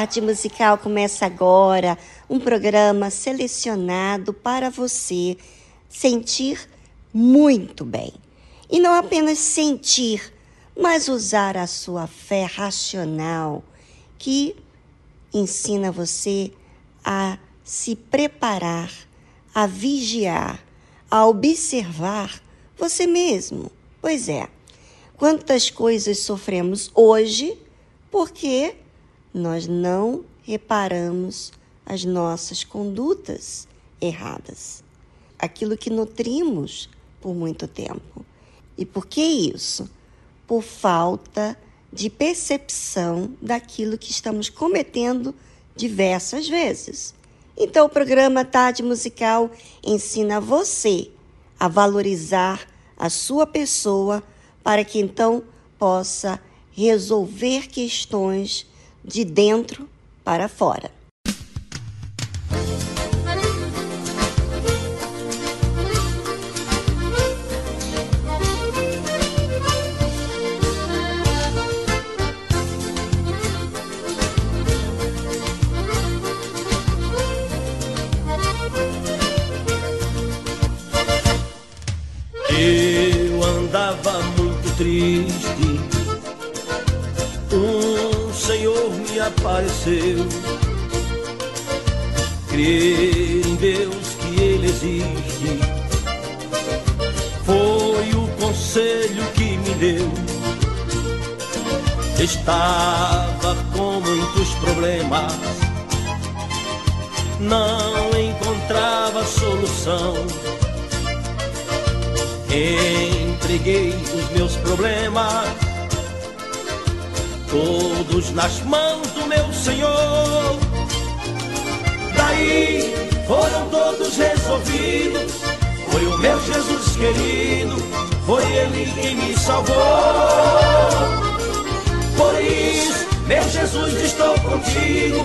Tarde Musical começa agora, um programa selecionado para você sentir muito bem. E não apenas sentir, mas usar a sua fé racional, que ensina você a se preparar, a vigiar, a observar você mesmo. Pois é, quantas coisas sofremos hoje porque nós não reparamos as nossas condutas erradas, aquilo que nutrimos por muito tempo. E por que isso? Por falta de percepção daquilo que estamos cometendo diversas vezes. Então, o programa Tarde Musical ensina você a valorizar a sua pessoa para que então possa resolver questões de dentro para fora. Estava com muitos problemas, não encontrava solução Entreguei os meus problemas, todos nas mãos do meu Senhor. Daí foram todos resolvidos. Foi o meu Jesus querido, foi Ele quem me salvou. Por isso, meu Jesus, estou contigo.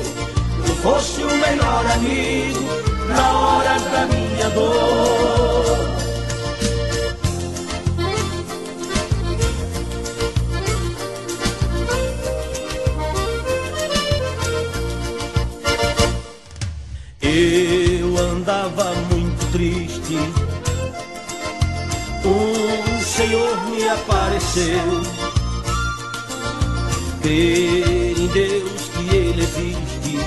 Tu foste o melhor amigo na hora da minha dor. Eu andava muito triste. O Senhor me apareceu. Crer em Deus que Ele existe.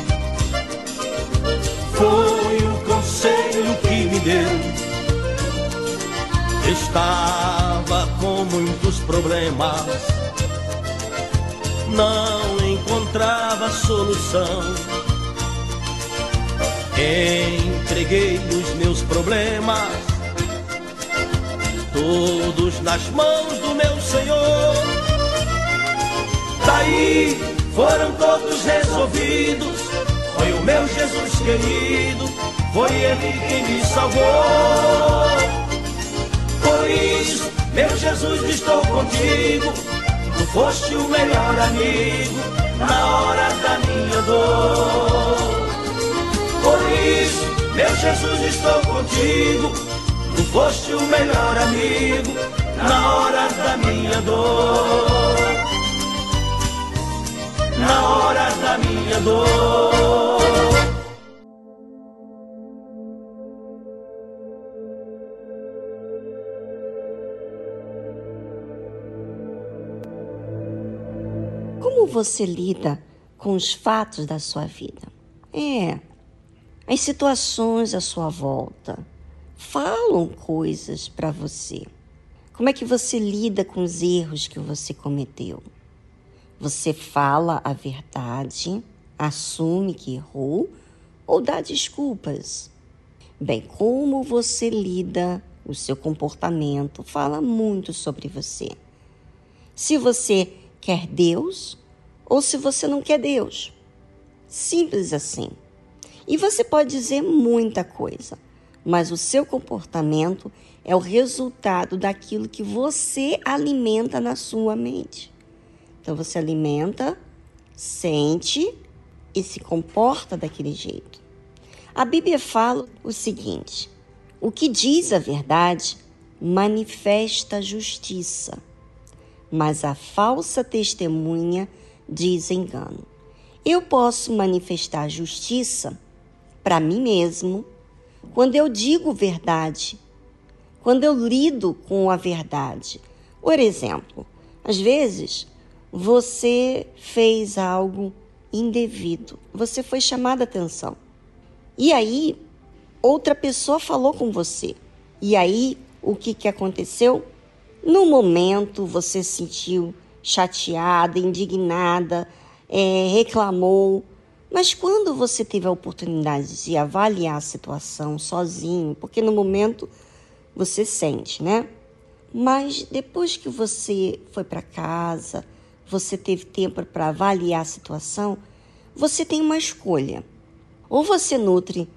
Foi o conselho que me deu. Estava com muitos problemas. Não encontrava solução Entreguei os meus problemas, todos nas mãos do meu Senhor. Daí foram todos resolvidos. Foi o meu Jesus querido, foi Ele quem me salvou. Por isso, meu Jesus, estou contigo. Tu foste o melhor amigo na hora da minha dor. Por isso, meu Jesus, estou contigo. Tu foste o melhor amigo na hora da minha dor. Na hora da minha dor. Como você lida com os fatos da sua vida? É, as situações à sua volta falam coisas para você. Como é que você lida com os erros que você cometeu? Você fala a verdade, assume que errou ou dá desculpas? Bem, como você lida, o seu comportamento fala muito sobre você. Se você quer Deus ou se você não quer Deus. Simples assim. E você pode dizer muita coisa, mas o seu comportamento é o resultado daquilo que você alimenta na sua mente. Então você alimenta, sente e se comporta daquele jeito. A Bíblia fala o seguinte: o que diz a verdade manifesta justiça, mas a falsa testemunha diz engano. Eu posso manifestar justiça para mim mesmo, quando eu digo verdade, quando eu lido com a verdade. Por exemplo, às vezes você fez algo indevido, você foi chamada atenção. E aí, outra pessoa falou com você. E aí, o que, que aconteceu? No momento, você se sentiu chateada, indignada, é, reclamou, mas quando você teve a oportunidade de avaliar a situação sozinho, porque no momento você sente, né? Mas depois que você foi para casa, você teve tempo para avaliar a situação, você tem uma escolha. Ou você nutre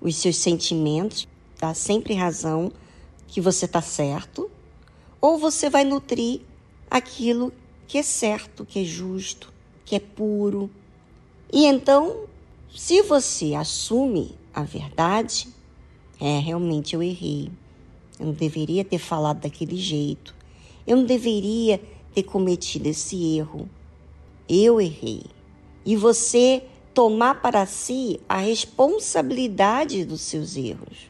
os seus sentimentos, dá sempre razão que você está certo, ou você vai nutrir aquilo que é certo, que é justo, que é puro, e então, se você assume a verdade, é realmente eu errei. Eu não deveria ter falado daquele jeito. Eu não deveria ter cometido esse erro. Eu errei. E você tomar para si a responsabilidade dos seus erros.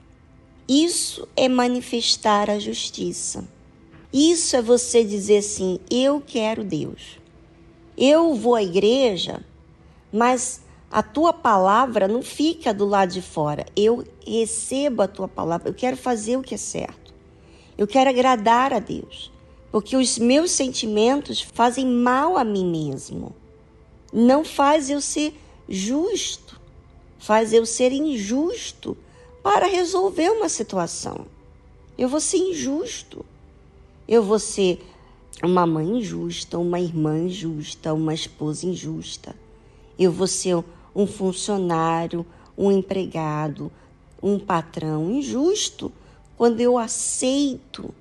Isso é manifestar a justiça. Isso é você dizer assim: eu quero Deus. Eu vou à igreja, mas a tua palavra não fica do lado de fora. Eu recebo a tua palavra. Eu quero fazer o que é certo. Eu quero agradar a Deus. Porque os meus sentimentos fazem mal a mim mesmo. Não faz eu ser justo. Faz eu ser injusto para resolver uma situação. Eu vou ser injusto. Eu vou ser uma mãe injusta, uma irmã injusta, uma esposa injusta. Eu vou ser um funcionário, um empregado, um patrão injusto quando eu aceito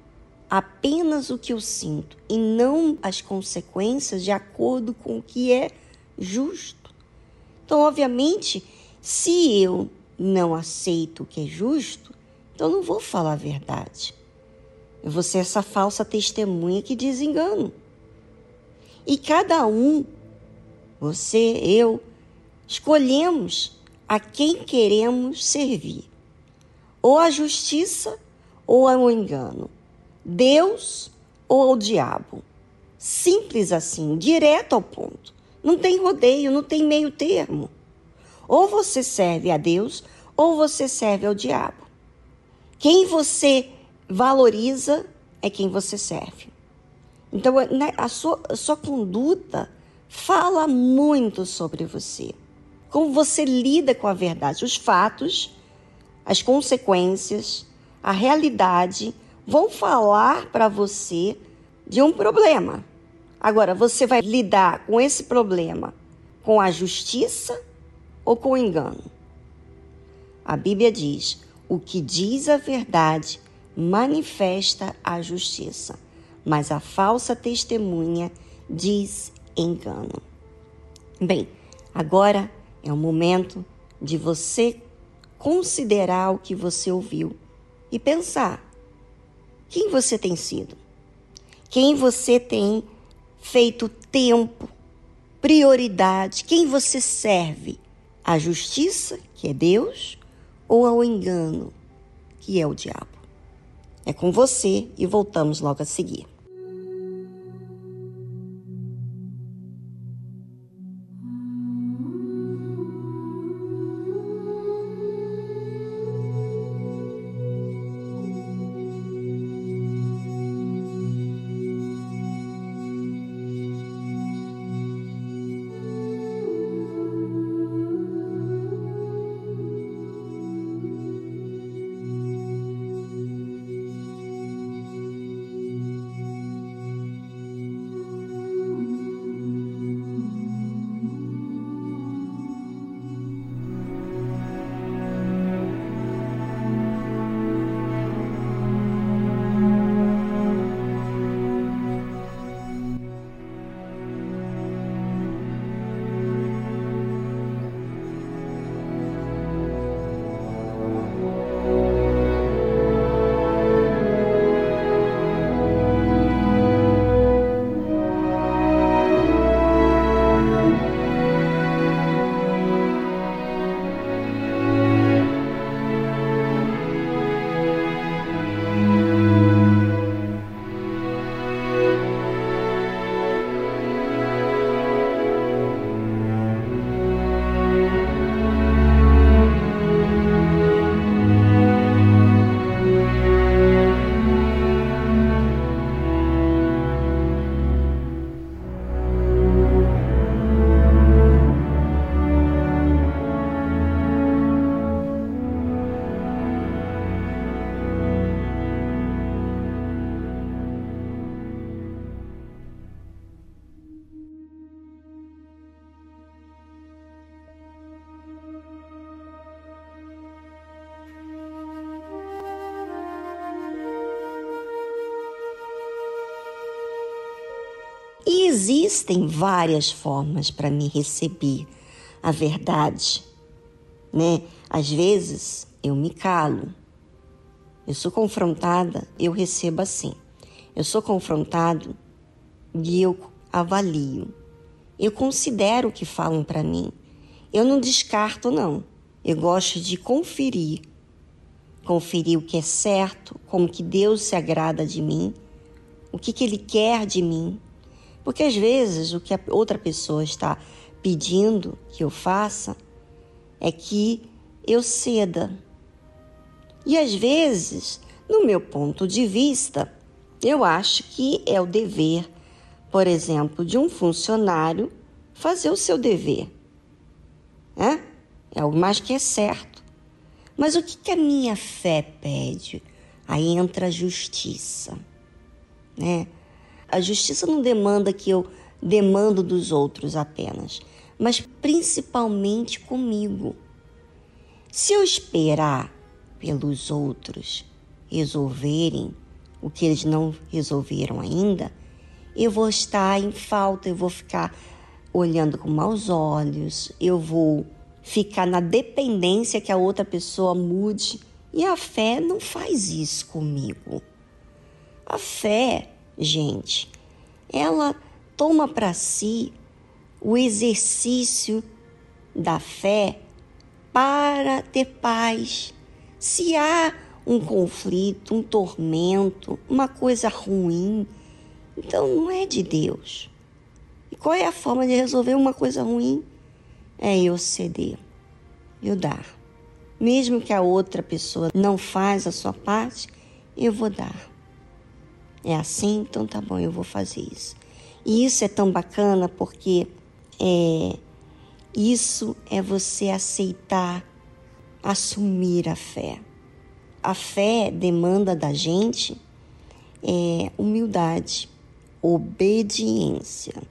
apenas o que eu sinto e não as consequências de acordo com o que é justo. Então, obviamente, se eu não aceito o que é justo, então não vou falar a verdade. Eu vou ser essa falsa testemunha que diz engano. E cada um, você, eu, escolhemos a quem queremos servir. Ou a justiça ou ao engano. Deus ou ao diabo. Simples assim, direto ao ponto. Não tem rodeio, não tem meio termo. Ou você serve a Deus ou você serve ao diabo. Quem você valoriza é quem você serve. Então, né, a sua, a sua conduta fala muito sobre você. Como você lida com a verdade, os fatos, as consequências, a realidade vão falar para você de um problema. Agora, você vai lidar com esse problema com a justiça ou com o engano? A Bíblia diz: o que diz a verdade manifesta a justiça, mas a falsa testemunha diz engano. Bem, agora é o momento de você considerar o que você ouviu e pensar: quem você tem sido? Quem você tem feito tempo, prioridade? Quem você serve? A justiça, que é Deus, ou ao engano, que é o diabo? É com você e voltamos logo a seguir. Existem várias formas para me receber a verdade, né? Às vezes eu me calo. Eu sou confrontada, eu recebo assim. Eu sou confrontado e eu avalio. Eu considero o que falam para mim. Eu não descarto não. Eu gosto de conferir. Conferir o que é certo, como que Deus se agrada de mim, o que, que ele quer de mim. Porque às vezes o que a outra pessoa está pedindo que eu faça é que eu ceda. E às vezes, no meu ponto de vista, eu acho que é o dever, por exemplo, de um funcionário fazer o seu dever. É, é algo mais que é certo. Mas o que, que a minha fé pede? Aí entra a justiça. Né? A justiça não demanda que eu demando dos outros apenas, mas principalmente comigo. Se eu esperar pelos outros resolverem o que eles não resolveram ainda, eu vou estar em falta, eu vou ficar olhando com maus olhos, eu vou ficar na dependência que a outra pessoa mude. E a fé não faz isso comigo. A fé, gente, ela toma para si o exercício da fé para ter paz. Se há um conflito, um tormento, uma coisa ruim, então não é de Deus. E qual é a forma de resolver uma coisa ruim? É eu ceder, eu dar. Mesmo que a outra pessoa não faz a sua parte, eu vou dar. É assim? Então tá bom, eu vou fazer isso. E isso é tão bacana porque é, isso é você aceitar, assumir a fé. A fé demanda da gente é, humildade, obediência.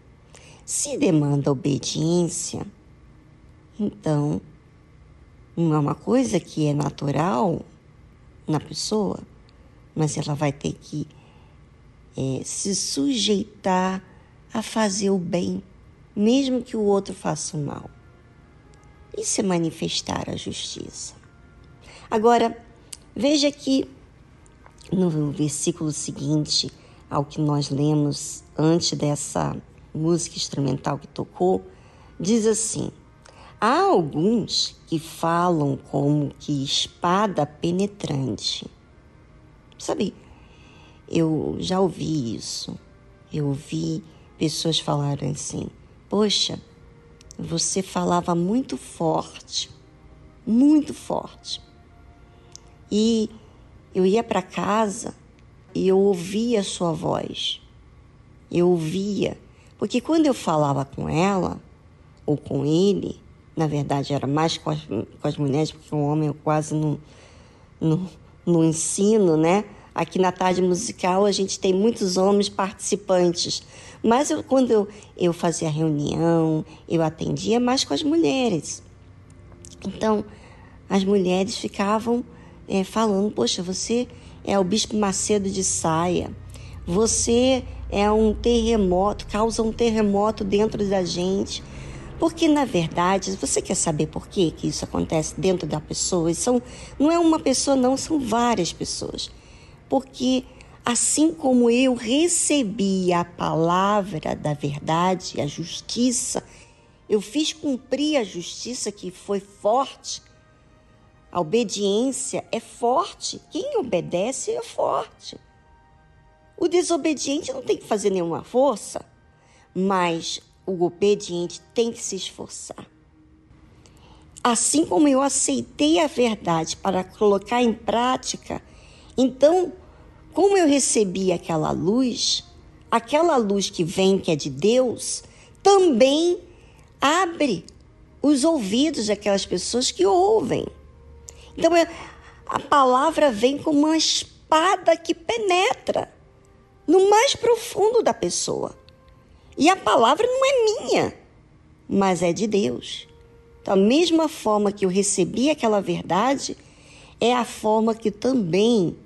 Se demanda obediência, então não é uma coisa que é natural na pessoa, mas ela vai ter que é, se sujeitar a fazer o bem, mesmo que o outro faça o mal. Isso é manifestar a justiça. Agora, veja que no versículo seguinte ao que nós lemos antes dessa música instrumental que tocou, diz assim: Há alguns que falam como que espada penetrante. Sabe, eu já ouvi isso. Eu ouvi pessoas falarem assim: Poxa, você falava muito forte, muito forte. E eu ia para casa e eu ouvia a sua voz. Eu ouvia, porque quando eu falava com ela ou com ele, na verdade era mais com as, com as mulheres, porque o homem eu quase não, não, não ensino, né? Aqui na tarde musical a gente tem muitos homens participantes, mas eu, quando eu, eu fazia reunião, eu atendia mais com as mulheres. Então, as mulheres ficavam é, falando: Poxa, você é o Bispo Macedo de Saia, você é um terremoto, causa um terremoto dentro da gente. Porque, na verdade, você quer saber por que, que isso acontece dentro da pessoa? São, não é uma pessoa, não, são várias pessoas porque assim como eu recebi a palavra da verdade, a justiça, eu fiz cumprir a justiça que foi forte. A obediência é forte. Quem obedece é forte. O desobediente não tem que fazer nenhuma força, mas o obediente tem que se esforçar. Assim como eu aceitei a verdade para colocar em prática, então, como eu recebi aquela luz, aquela luz que vem, que é de Deus, também abre os ouvidos daquelas pessoas que ouvem. Então, é, a palavra vem como uma espada que penetra no mais profundo da pessoa. E a palavra não é minha, mas é de Deus. Da mesma forma que eu recebi aquela verdade, é a forma que também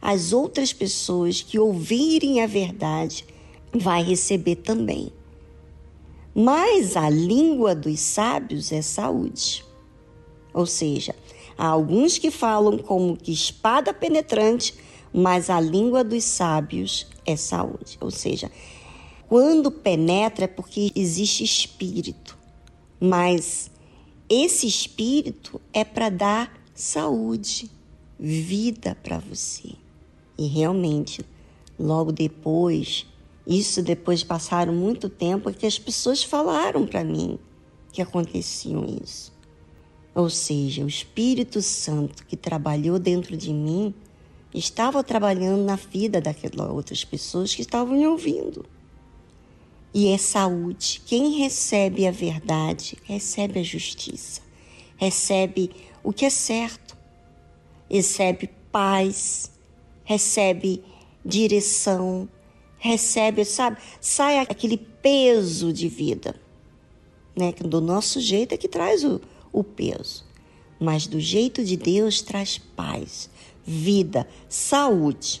as outras pessoas que ouvirem a verdade vai receber também. Mas a língua dos sábios é saúde. Ou seja, há alguns que falam como que espada penetrante, mas a língua dos sábios é saúde. Ou seja, quando penetra é porque existe espírito, mas esse espírito é para dar saúde, vida para você. E realmente, Logo depois, isso depois de passaram muito tempo, que as pessoas falaram para mim que aconteciam isso. Ou seja, o Espírito Santo que trabalhou dentro de mim estava trabalhando na vida daquelas outras pessoas que estavam me ouvindo. E é saúde. Quem recebe a verdade, recebe a justiça, recebe o que é certo, recebe paz, recebe direção, recebe, sabe? Sai aquele peso de vida, né? Do nosso jeito é que traz o, o peso, mas do jeito de Deus traz paz, vida, saúde.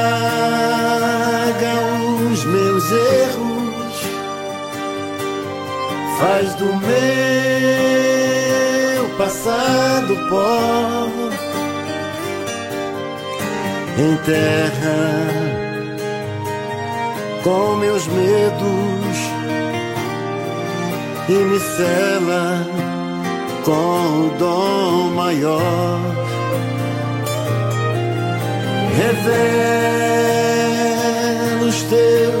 meus erros, faz do meu passado pó, enterra com meus medos e me cela com o dom maior. Revela os teus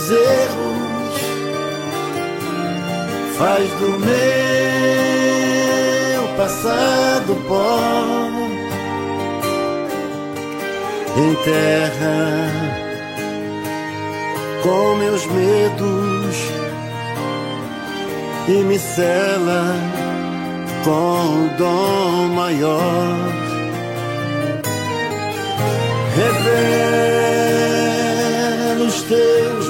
meus erros, faz do meu passado pó. Enterra com meus medos e me cela com o dom maior. Revela os teus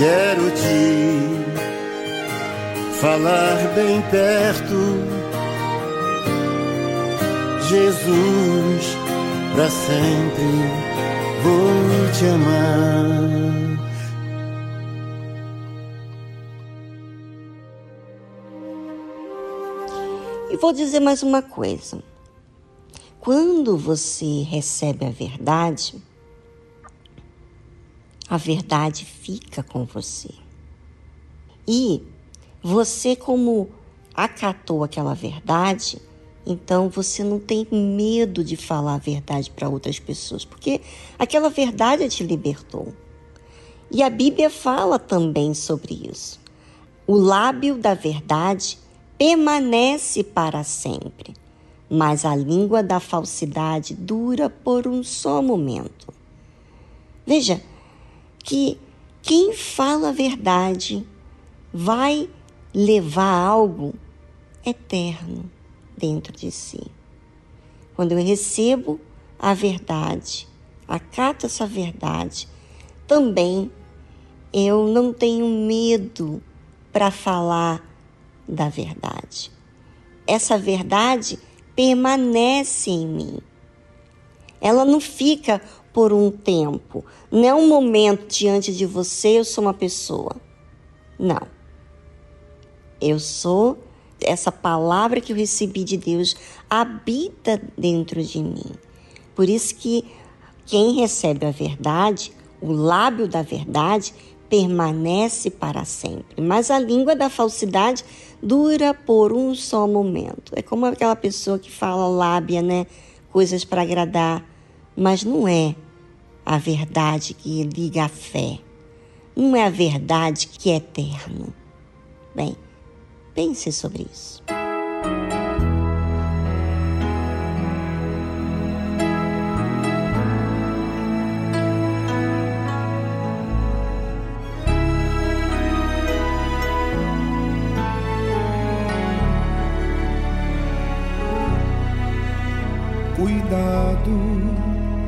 Quero te falar bem perto, Jesus, para sempre vou te amar. E vou dizer mais uma coisa. Quando você recebe a verdade, a verdade fica com você. E você, como acatou aquela verdade, então você não tem medo de falar a verdade para outras pessoas, porque aquela verdade te libertou. E a Bíblia fala também sobre isso. O lábio da verdade permanece para sempre, mas a língua da falsidade dura por um só momento. Veja que quem fala a verdade vai levar algo eterno dentro de si. Quando eu recebo a verdade, acato essa verdade, também eu não tenho medo para falar da verdade. Essa verdade permanece em mim. Ela não fica por um tempo. Não é um momento diante de você, eu sou uma pessoa. Não. Eu sou essa palavra que eu recebi de Deus habita dentro de mim. Por isso que quem recebe a verdade, o lábio da verdade, permanece para sempre. Mas a língua da falsidade dura por um só momento. É como aquela pessoa que fala lábia, né? Coisas para agradar, mas não é a verdade que liga a fé. Não é a verdade que é eterno. Bem, pense sobre isso.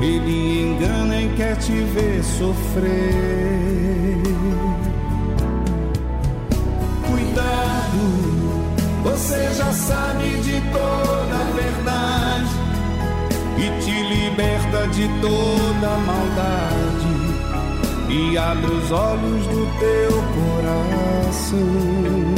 Ele engana e quer te ver sofrer. Cuidado, você já sabe de toda a verdade e te liberta de toda a maldade e abre os olhos do teu coração.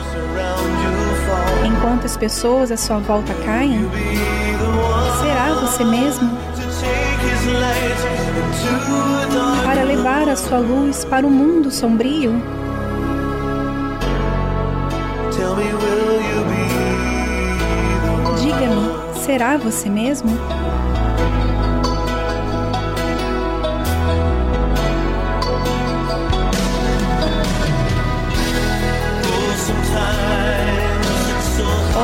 fall? enquanto as pessoas à sua volta one Será você mesmo para levar a sua luz para o mundo sombrio? Diga-me, será você mesmo?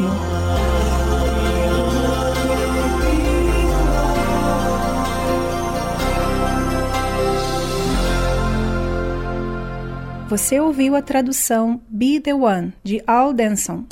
mesmo. Você ouviu a tradução Be the One de Al Denson.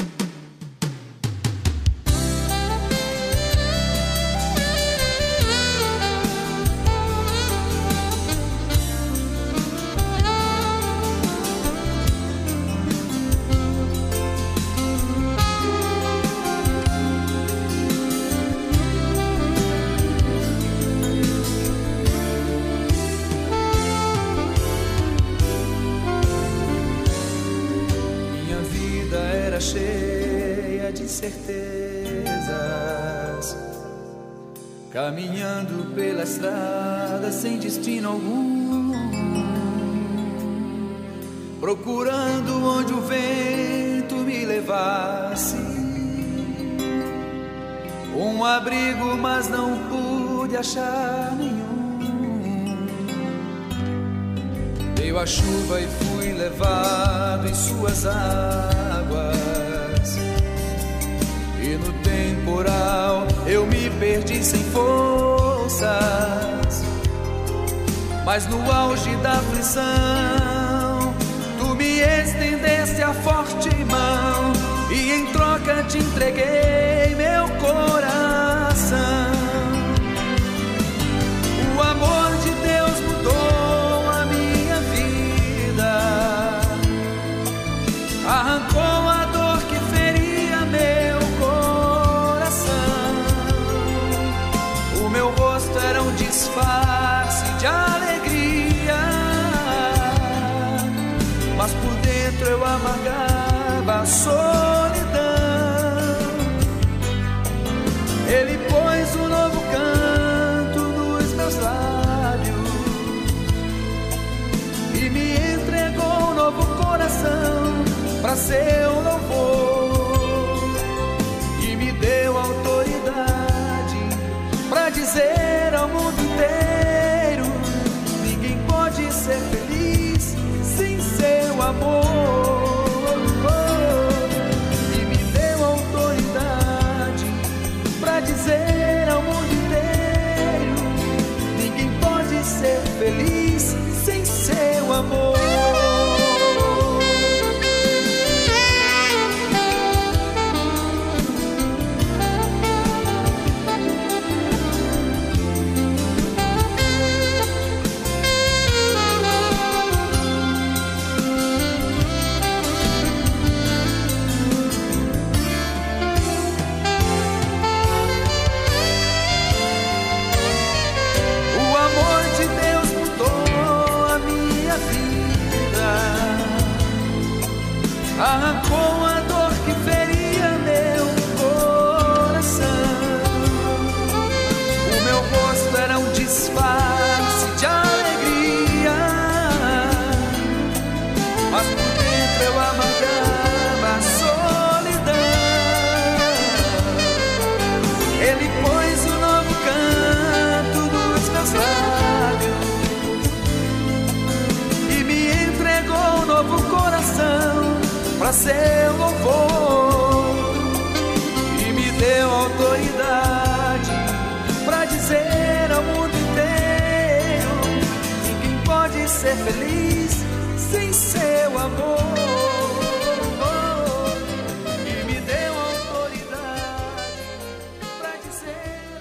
mas no auge da aflição, tu me estendeste a forte mão e em troca te entreguei. ser feliz sem seu amor. Oh, e me deu autoridade pra dizer.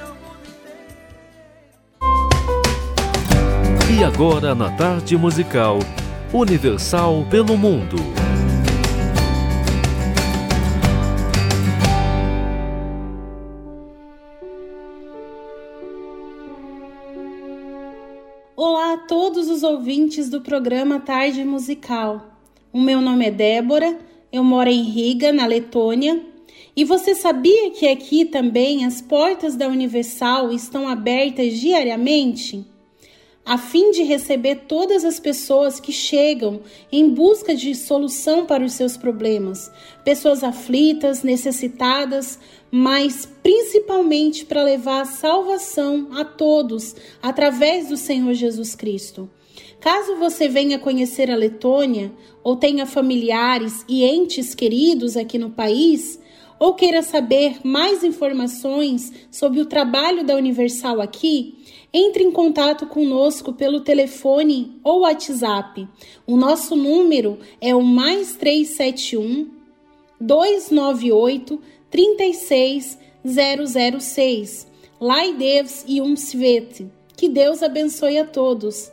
E agora na tarde musical Universal pelo Mundo. Programa Tarde Musical. O meu nome é Débora, eu moro em Riga, na Letônia. E você sabia que aqui também as portas da Universal estão abertas diariamente? a fim de receber todas as pessoas que chegam em busca de solução para os seus problemas, pessoas aflitas, necessitadas, mas principalmente para levar a salvação a todos através do Senhor Jesus Cristo. Caso você venha conhecer a Letônia ou tenha familiares e entes queridos aqui no país, ou queira saber mais informações sobre o trabalho da Universal aqui, entre em contato conosco pelo telefone ou WhatsApp. O nosso número é o mais 371 298 36006. Lai Deus e um Svet. Que Deus abençoe a todos.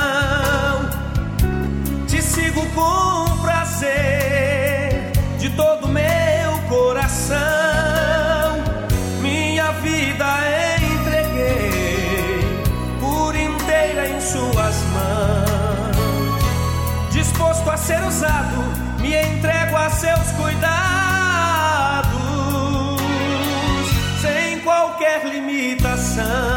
me entrego a seus cuidados, sem qualquer limitação.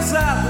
Disposto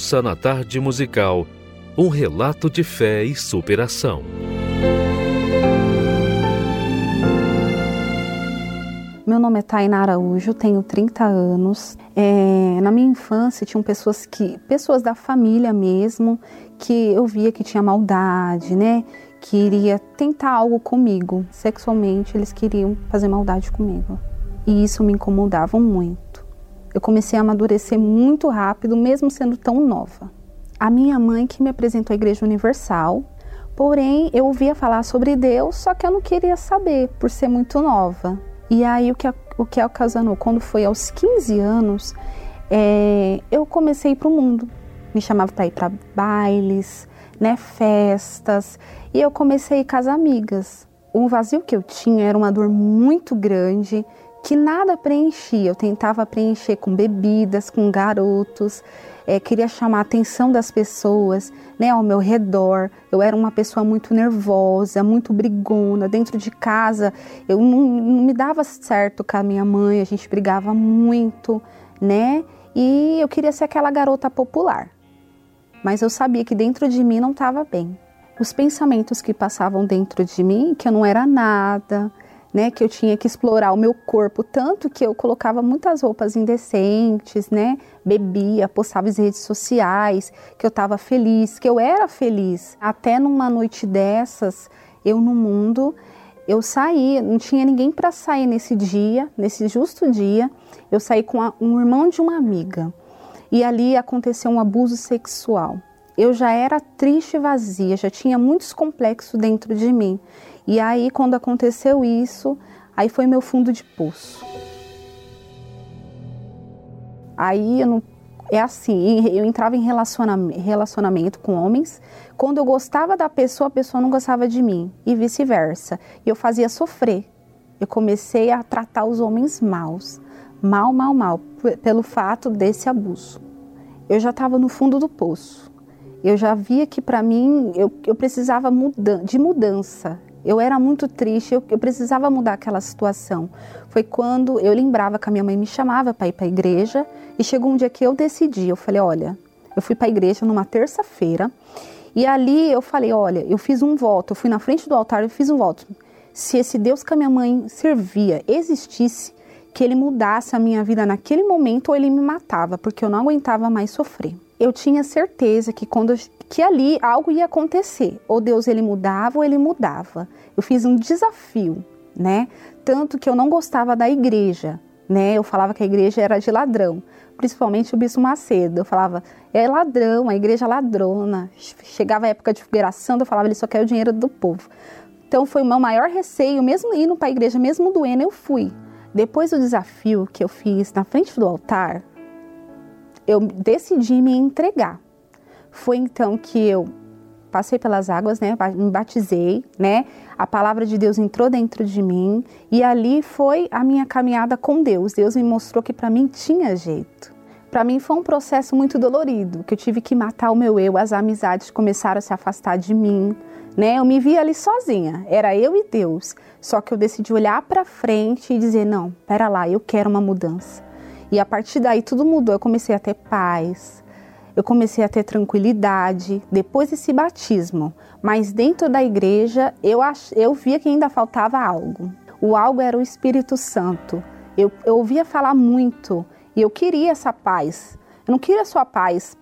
Ouça na tarde musical um relato de fé e superação. Meu nome é Tainá Araújo, tenho 30 anos. É, na minha infância tinham pessoas que, pessoas da família mesmo, que eu via que tinha maldade, né? Que iria tentar algo comigo. Sexualmente eles queriam fazer maldade comigo. E isso me incomodava muito. Eu comecei a amadurecer muito rápido, mesmo sendo tão nova. A minha mãe que me apresentou à Igreja Universal, porém eu ouvia falar sobre Deus, só que eu não queria saber, por ser muito nova. E aí o que, o que ocasionou, quando foi aos 15 anos, é, eu comecei para o mundo. Me chamava para ir para bailes, né, festas, e eu comecei a ir com as amigas. O vazio que eu tinha era uma dor muito grande, que nada preenchia. Eu tentava preencher com bebidas, com garotos, é, queria chamar a atenção das pessoas né, ao meu redor. Eu era uma pessoa muito nervosa, muito brigona. Dentro de casa, eu não, não me dava certo com a minha mãe, a gente brigava muito, né? E eu queria ser aquela garota popular. Mas eu sabia que dentro de mim não estava bem. Os pensamentos que passavam dentro de mim, que eu não era nada, né, que eu tinha que explorar o meu corpo, tanto que eu colocava muitas roupas indecentes, né, bebia, postava em redes sociais, que eu estava feliz, que eu era feliz. Até numa noite dessas, eu no mundo, eu saí, não tinha ninguém para sair nesse dia, nesse justo dia, eu saí com a, um irmão de uma amiga. E ali aconteceu um abuso sexual. Eu já era triste e vazia, já tinha muitos complexos dentro de mim. E aí, quando aconteceu isso, aí foi meu fundo de poço. Aí eu não é assim, eu entrava em relacionamento com homens, quando eu gostava da pessoa, a pessoa não gostava de mim, e vice-versa. E eu fazia sofrer. Eu comecei a tratar os homens maus, mal, mal, mal, pelo fato desse abuso. Eu já estava no fundo do poço. Eu já via que para mim eu, eu precisava muda de mudança. Eu era muito triste, eu, eu, precisava mudar aquela situação. Foi quando eu lembrava que a minha mãe me chamava para ir para a igreja e chegou um dia que eu decidi. Eu falei: olha, eu fui para a igreja numa terça-feira e ali eu falei: olha, eu fiz um voto, eu fui na frente do altar e fiz um voto. Se esse Deus que a minha mãe servia existisse, que ele mudasse a minha vida naquele momento ou ele me matava, porque eu não aguentava mais sofrer. Eu tinha certeza que quando que ali algo ia acontecer. Ou Deus ele mudava ou ele mudava. Eu fiz um desafio, né? Tanto que eu não gostava da igreja, né? Eu falava que a igreja era de ladrão, principalmente o Bispo Macedo. Eu falava, é ladrão, a igreja é ladrona. Chegava a época de figuração, eu falava, ele só quer o dinheiro do povo. Então foi o meu maior receio, mesmo indo para a igreja, mesmo doendo, eu fui. Depois do desafio que eu fiz na frente do altar, eu decidi me entregar. Foi então que eu passei pelas águas, né, me batizei, né? A palavra de Deus entrou dentro de mim e ali foi a minha caminhada com Deus. Deus me mostrou que para mim tinha jeito. Para mim foi um processo muito dolorido, que eu tive que matar o meu eu, as amizades começaram a se afastar de mim, né? Eu me via ali sozinha, era eu e Deus. Só que eu decidi olhar para frente e dizer: "Não, pera lá, eu quero uma mudança". E a partir daí tudo mudou. Eu comecei a ter paz, eu comecei a ter tranquilidade depois desse batismo. Mas dentro da igreja eu, ach, eu via que ainda faltava algo. O algo era o Espírito Santo. Eu, eu ouvia falar muito e eu queria essa paz. Eu não queria só a paz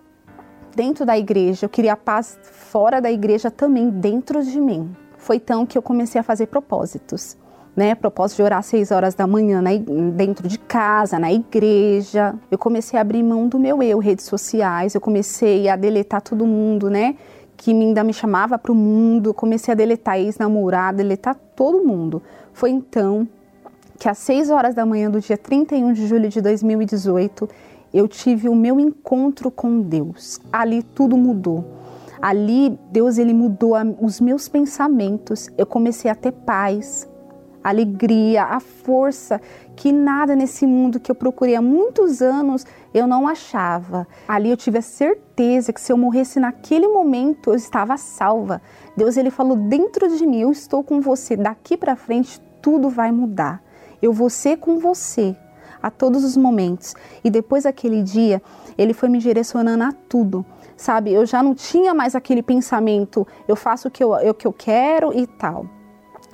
dentro da igreja, eu queria a paz fora da igreja também, dentro de mim. Foi então que eu comecei a fazer propósitos né? Propósito de orar às seis horas da manhã na, dentro de casa, na igreja. Eu comecei a abrir mão do meu eu, redes sociais. Eu comecei a deletar todo mundo, né? Que ainda me chamava para o mundo. Comecei a deletar ex-namorado, deletar todo mundo. Foi então que às seis horas da manhã do dia 31 de julho de 2018 eu tive o meu encontro com Deus. Ali tudo mudou. Ali Deus ele mudou os meus pensamentos. Eu comecei a ter paz, a alegria, a força que nada nesse mundo que eu procurei há muitos anos eu não achava. Ali eu tive a certeza que se eu morresse naquele momento eu estava salva. Deus ele falou dentro de mim, eu estou com você, daqui para frente tudo vai mudar. Eu vou ser com você a todos os momentos. E depois daquele dia, ele foi me direcionando a tudo. Sabe, eu já não tinha mais aquele pensamento, eu faço o que eu, o que eu quero e tal.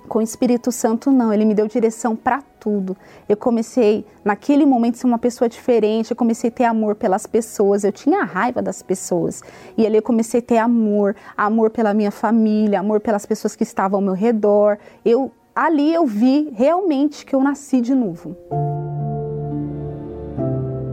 Com o Espírito Santo, não, ele me deu direção para tudo. Eu comecei, naquele momento, a ser uma pessoa diferente, eu comecei a ter amor pelas pessoas, eu tinha raiva das pessoas. E ali eu comecei a ter amor, amor pela minha família, amor pelas pessoas que estavam ao meu redor. Eu, ali eu vi realmente que eu nasci de novo.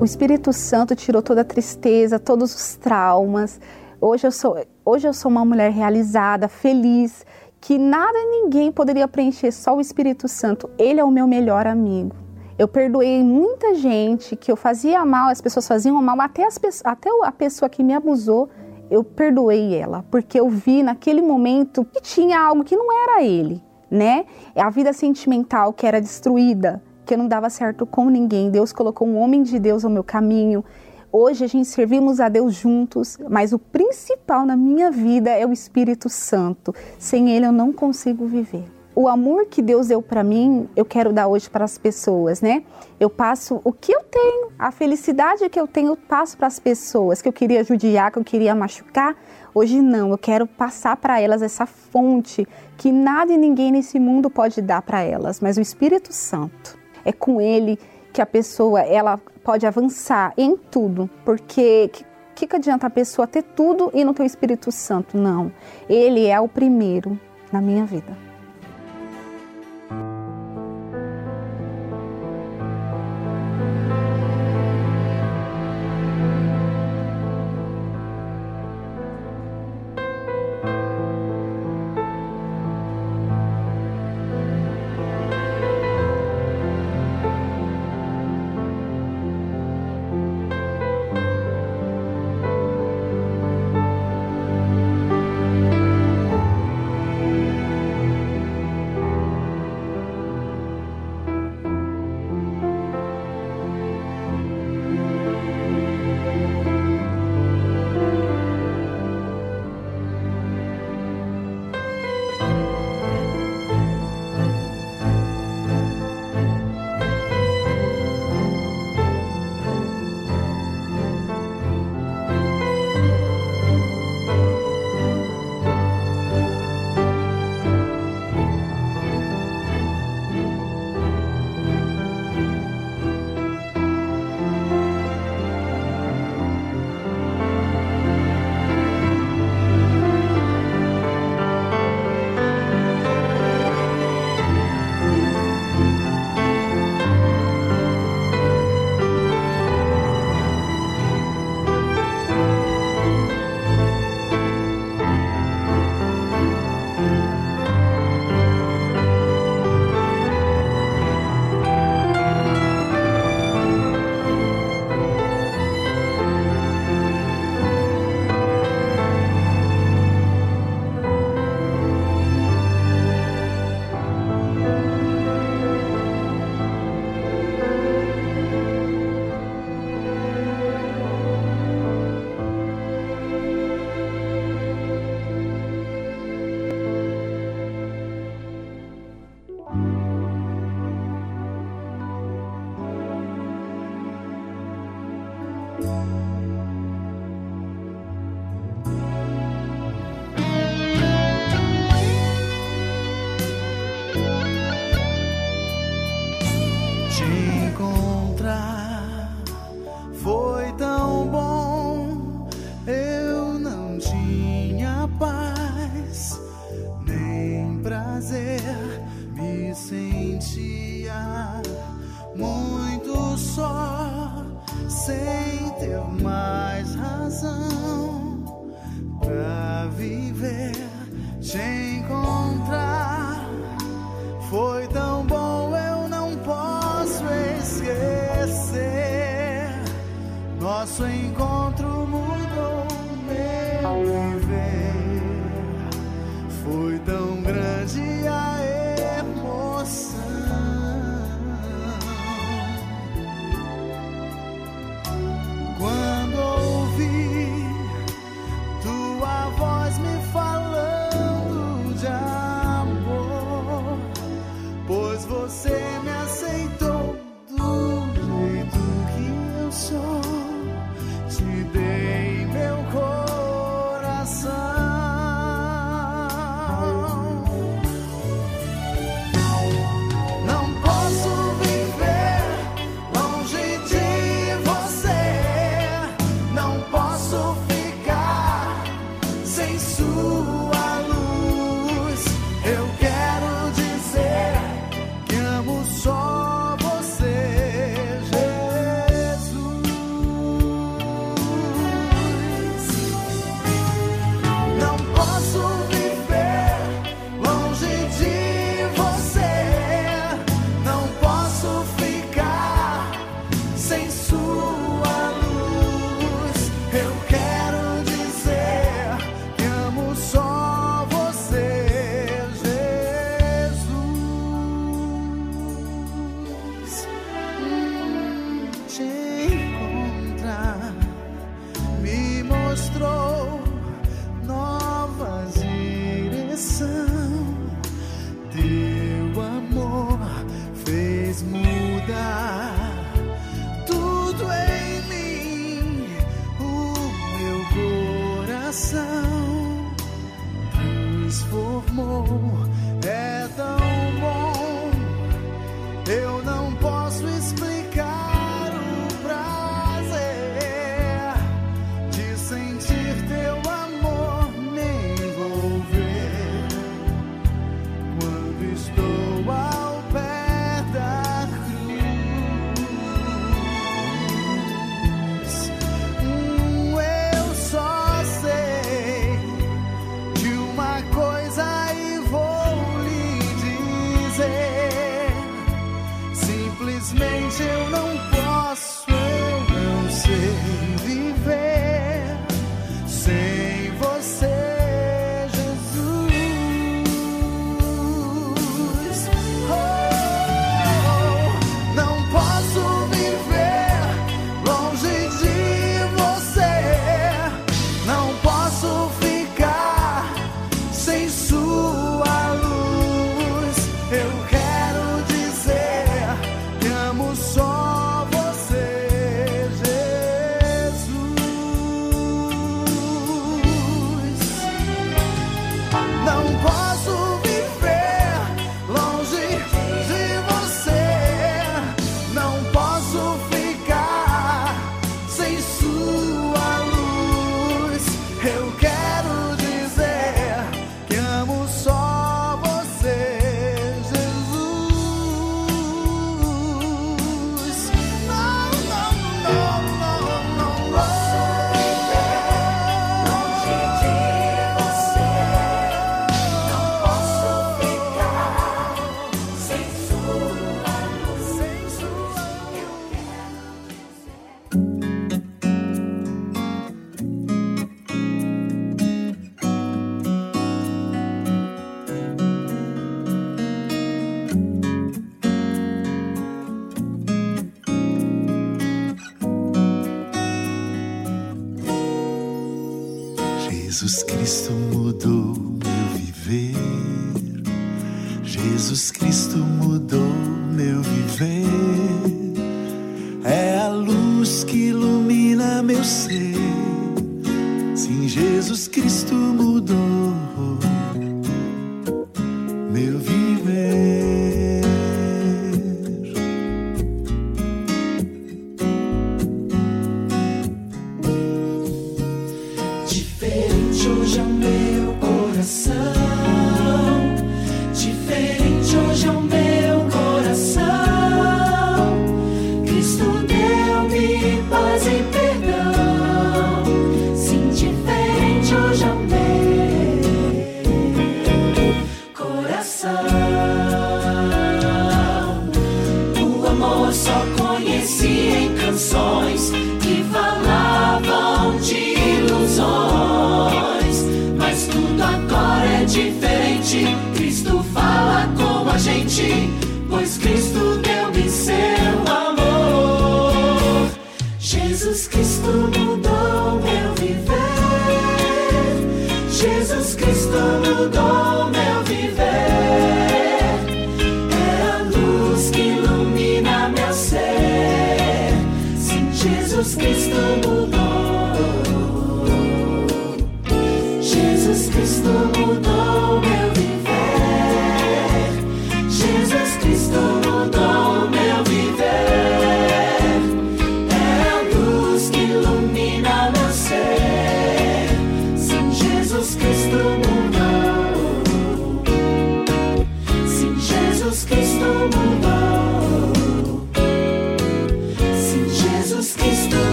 O Espírito Santo tirou toda a tristeza, todos os traumas. Hoje eu sou, hoje eu sou uma mulher realizada, feliz que nada ninguém poderia preencher, só o Espírito Santo. Ele é o meu melhor amigo. Eu perdoei muita gente que eu fazia mal, as pessoas faziam mal, até, as, até a pessoa que me abusou, eu perdoei ela, porque eu vi naquele momento que tinha algo que não era ele, né? A vida sentimental que era destruída, que não dava certo com ninguém. Deus colocou um homem de Deus ao meu caminho. Hoje a gente servimos a Deus juntos, mas o principal na minha vida é o Espírito Santo. Sem ele eu não consigo viver. O amor que Deus deu para mim, eu quero dar hoje para as pessoas, né? Eu passo o que eu tenho, a felicidade que eu tenho, eu passo para as pessoas que eu queria judiar, que eu queria machucar. Hoje não, eu quero passar para elas essa fonte que nada e ninguém nesse mundo pode dar para elas, mas o Espírito Santo. É com ele que a pessoa ela pode avançar em tudo, porque que, que, que adianta a pessoa ter tudo e não ter o Espírito Santo? Não, ele é o primeiro na minha vida.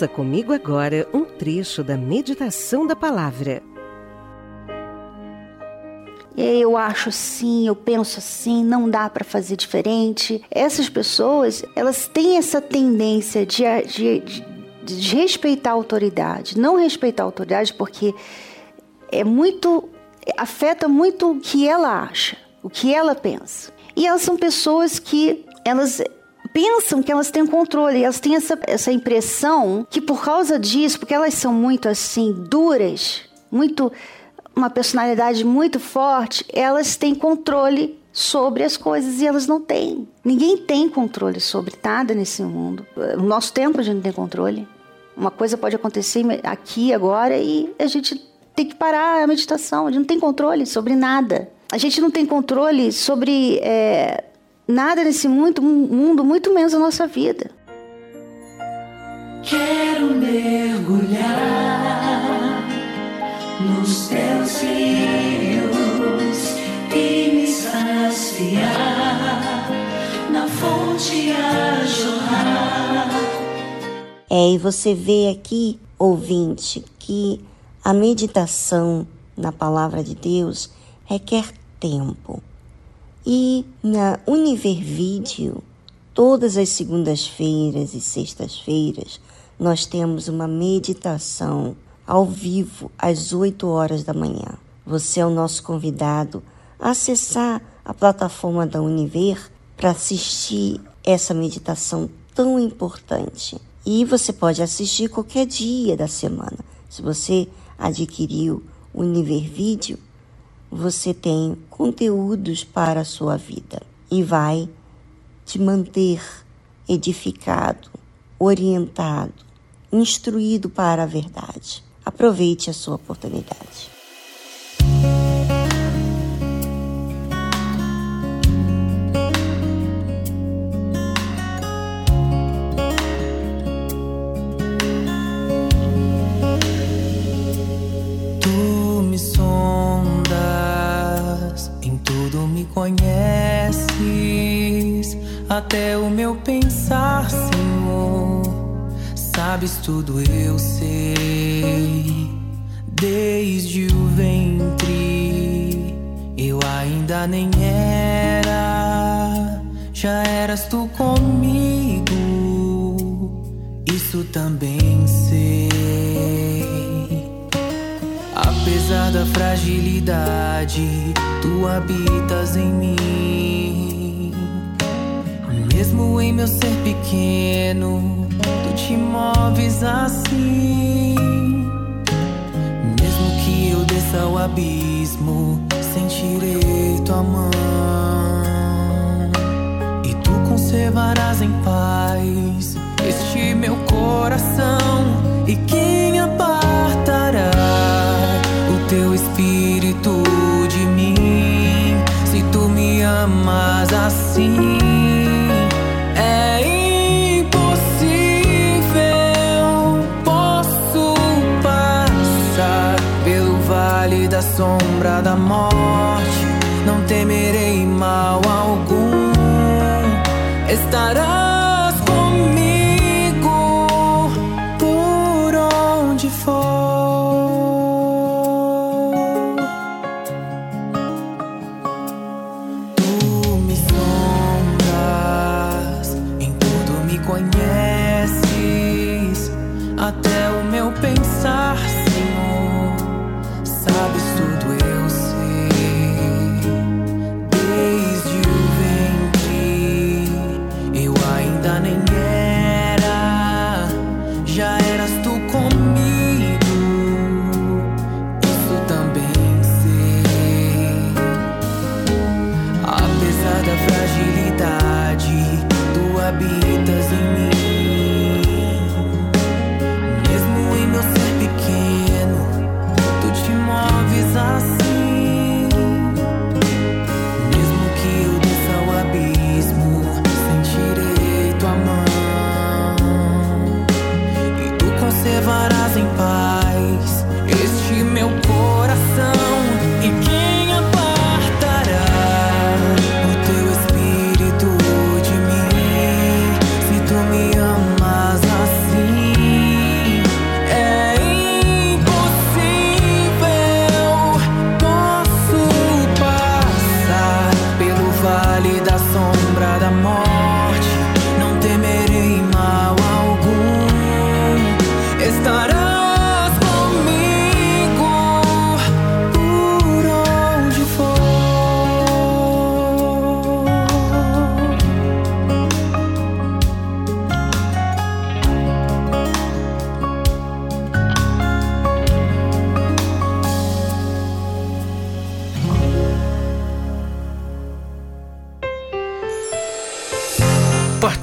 Ouça comigo agora um trecho da meditação da palavra. eu acho assim, eu penso assim, não dá para fazer diferente. Essas pessoas, elas têm essa tendência de, de, de, de respeitar a autoridade, não respeitar a autoridade porque é muito afeta muito o que ela acha, o que ela pensa. E elas são pessoas que elas pensam que elas têm controle, elas têm essa, essa impressão que por causa disso, porque elas são muito assim duras, muito uma personalidade muito forte, elas têm controle sobre as coisas e elas não têm. Ninguém tem controle sobre nada nesse mundo. No nosso tempo a gente não tem controle. Uma coisa pode acontecer aqui agora e a gente tem que parar a meditação. A gente não tem controle sobre nada. A gente não tem controle sobre é, nada nesse mundo, mundo, muito menos a nossa vida. Quero mergulhar nos teus rios e me saciar na fonte a jorrar. É, e você vê aqui, ouvinte, que a meditação na palavra de Deus requer tempo. E na Univer Video, todas as segundas-feiras e sextas-feiras, nós temos uma meditação ao vivo às 8 horas da manhã. Você é o nosso convidado a acessar a plataforma da Univer para assistir essa meditação tão importante. E você pode assistir qualquer dia da semana. Se você adquiriu o Univer Vídeo, você tem conteúdos para a sua vida e vai te manter edificado, orientado, instruído para a verdade. Aproveite a sua oportunidade. Sabes tudo, eu sei. Desde o ventre, eu ainda nem era, já eras tu comigo. Isso também sei. Apesar da fragilidade, tu habitas em mim. Mesmo em meu ser pequeno, te moves assim. Mesmo que eu desça ao abismo, sentirei tua mão. E tu conservarás em paz este meu coração. E quem apartará o teu espírito de mim? Se tu me amas assim, sombra da morte, não temerei mal algum. Estarás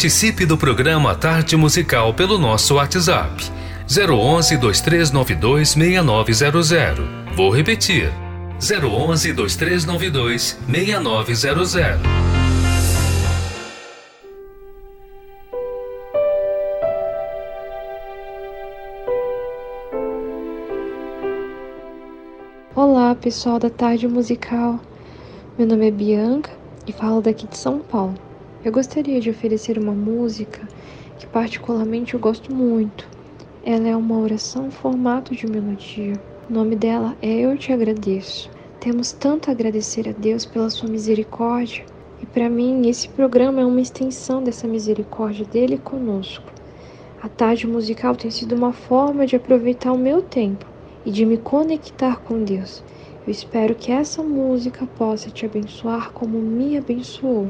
Participe do programa Tarde Musical pelo nosso WhatsApp 011 2392 6900. Vou repetir. 011 2392 6900. Olá, pessoal da Tarde Musical. Meu nome é Bianca e falo daqui de São Paulo. Eu gostaria de oferecer uma música que particularmente eu gosto muito. Ela é uma oração formato de melodia. O nome dela é Eu Te Agradeço. Temos tanto a agradecer a Deus pela sua misericórdia e para mim esse programa é uma extensão dessa misericórdia dele conosco. A tarde musical tem sido uma forma de aproveitar o meu tempo e de me conectar com Deus. Eu espero que essa música possa te abençoar como me abençoou.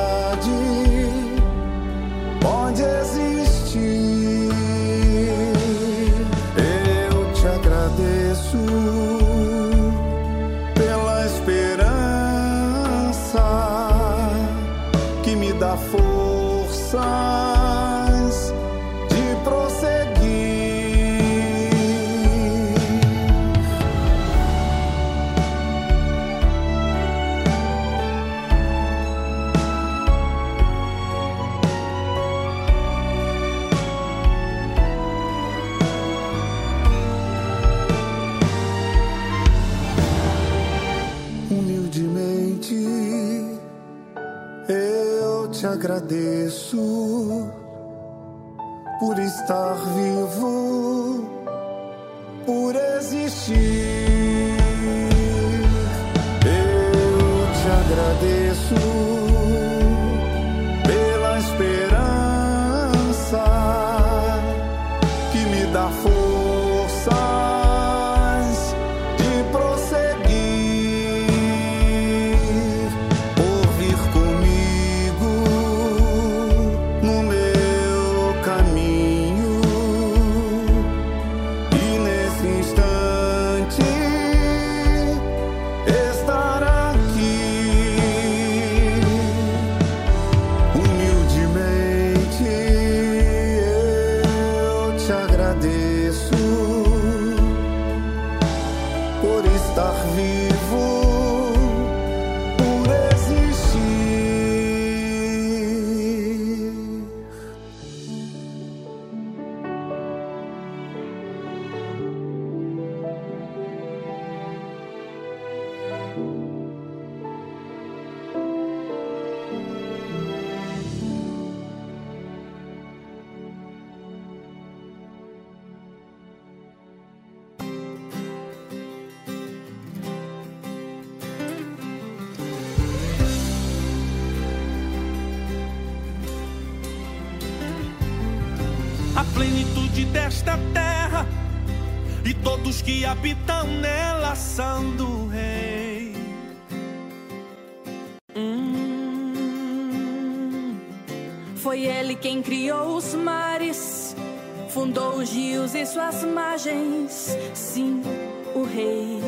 te agradeço por estar vivo, suas margens. Sim, o Rei.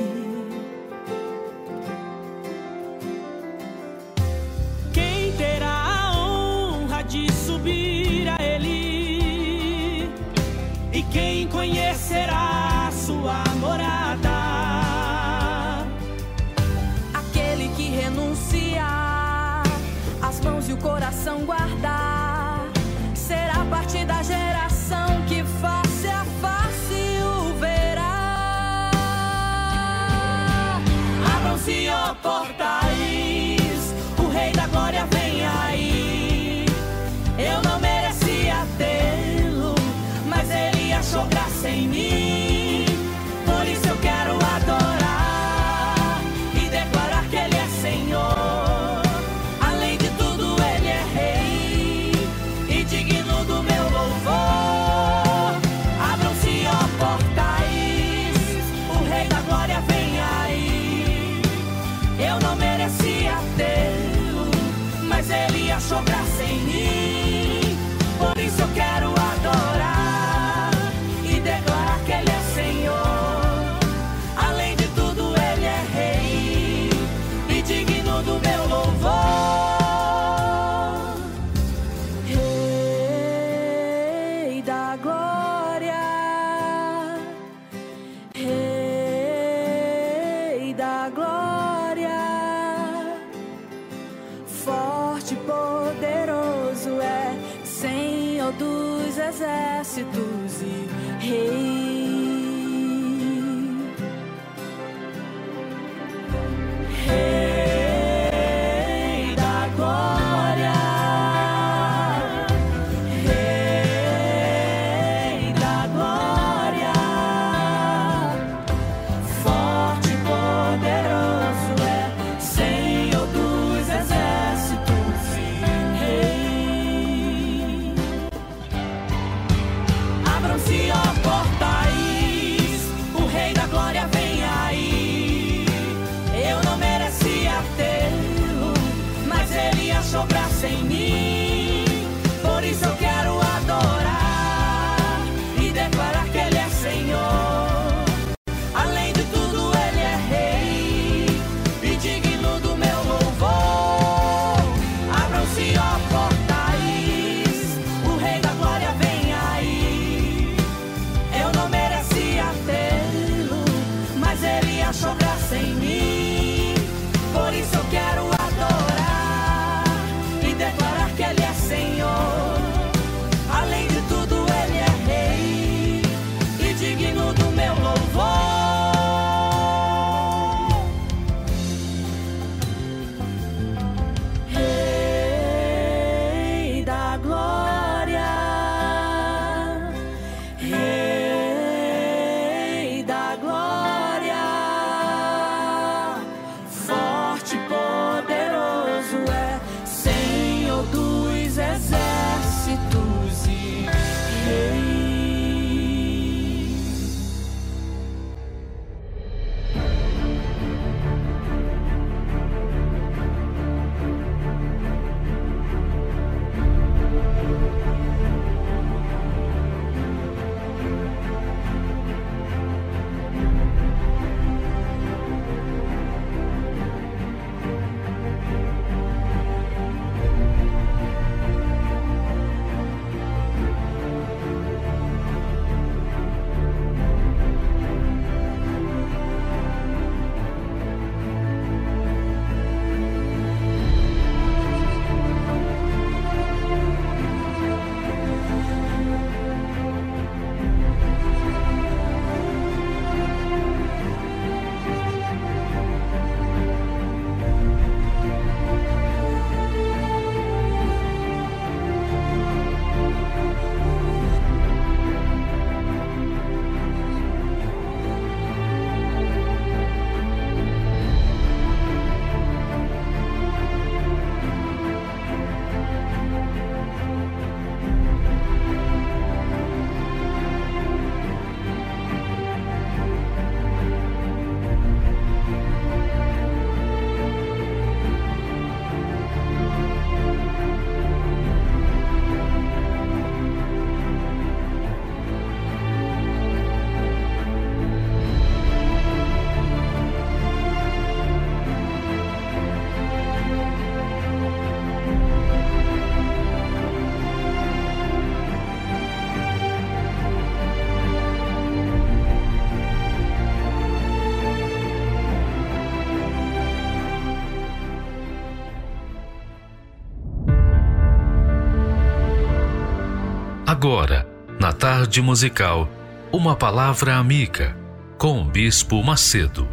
Agora, na tarde musical, uma palavra amiga com o Bispo Macedo.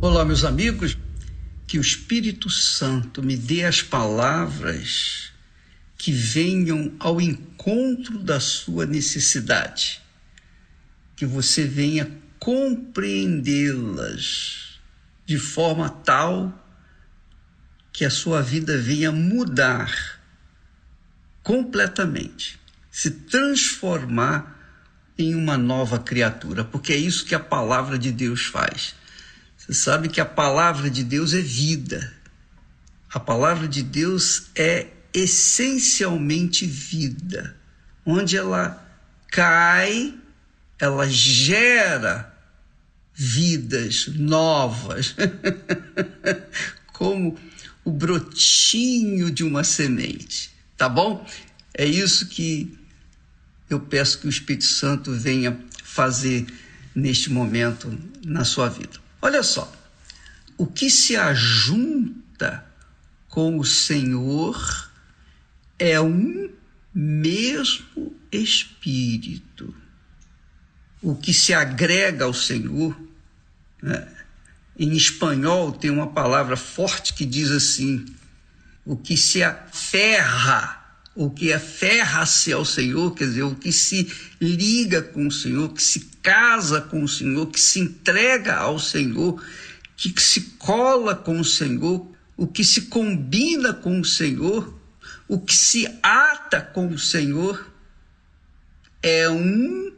Olá, meus amigos, que o Espírito Santo me dê as palavras que venham ao encontro da sua necessidade, que você venha compreendê-las de forma tal que a sua vida venha mudar completamente, se transformar em uma nova criatura, porque é isso que a palavra de Deus faz. Você sabe que a palavra de Deus é vida. A palavra de Deus é essencialmente vida. Onde ela cai, ela gera vidas novas, como o brotinho de uma semente, tá bom? É isso que eu peço que o Espírito Santo venha fazer neste momento na sua vida. Olha só, o que se ajunta com o Senhor é um mesmo Espírito. O que se agrega ao Senhor, né? Em espanhol tem uma palavra forte que diz assim: o que se aferra, o que aferra-se ao Senhor, quer dizer, o que se liga com o Senhor, que se casa com o Senhor, que se entrega ao Senhor, que se cola com o Senhor, o que se combina com o Senhor, o que se ata com o Senhor, é um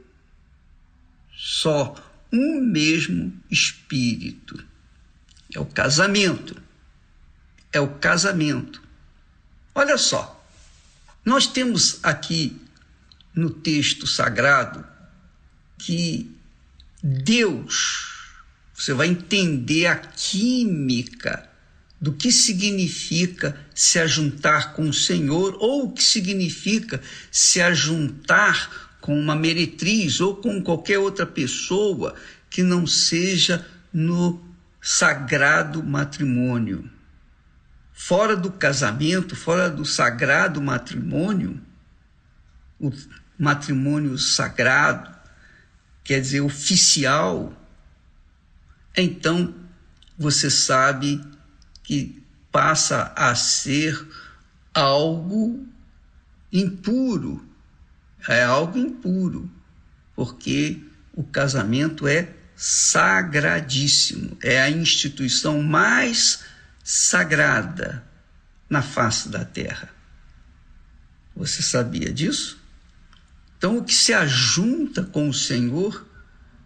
só, um mesmo espírito. É o casamento. É o casamento. Olha só, nós temos aqui no texto sagrado que Deus, você vai entender a química do que significa se ajuntar com o Senhor ou o que significa se ajuntar com uma meretriz ou com qualquer outra pessoa que não seja no sagrado matrimônio. Fora do casamento, fora do sagrado matrimônio, o matrimônio sagrado, quer dizer, oficial, então você sabe que passa a ser algo impuro. É algo impuro, porque o casamento é sagradíssimo, é a instituição mais sagrada na face da terra. Você sabia disso? Então, o que se ajunta com o Senhor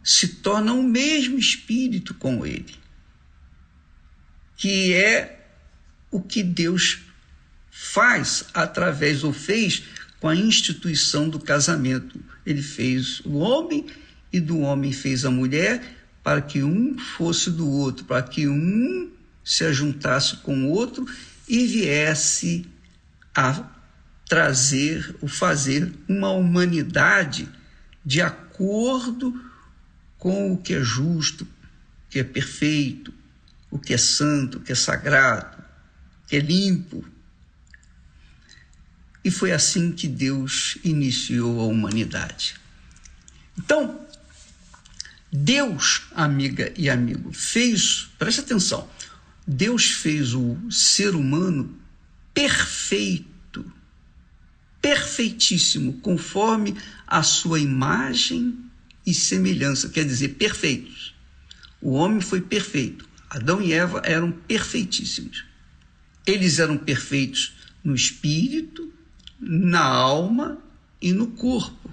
se torna o mesmo espírito com Ele, que é o que Deus faz através ou fez com a instituição do casamento. Ele fez o homem e do homem fez a mulher para que um fosse do outro, para que um se ajuntasse com o outro e viesse a trazer, o fazer uma humanidade de acordo com o que é justo, o que é perfeito, o que é santo, o que é sagrado, o que é limpo. E foi assim que Deus iniciou a humanidade. Então, Deus, amiga e amigo, fez, preste atenção, Deus fez o ser humano perfeito, perfeitíssimo, conforme a sua imagem e semelhança, quer dizer, perfeitos. O homem foi perfeito. Adão e Eva eram perfeitíssimos. Eles eram perfeitos no espírito, na alma e no corpo.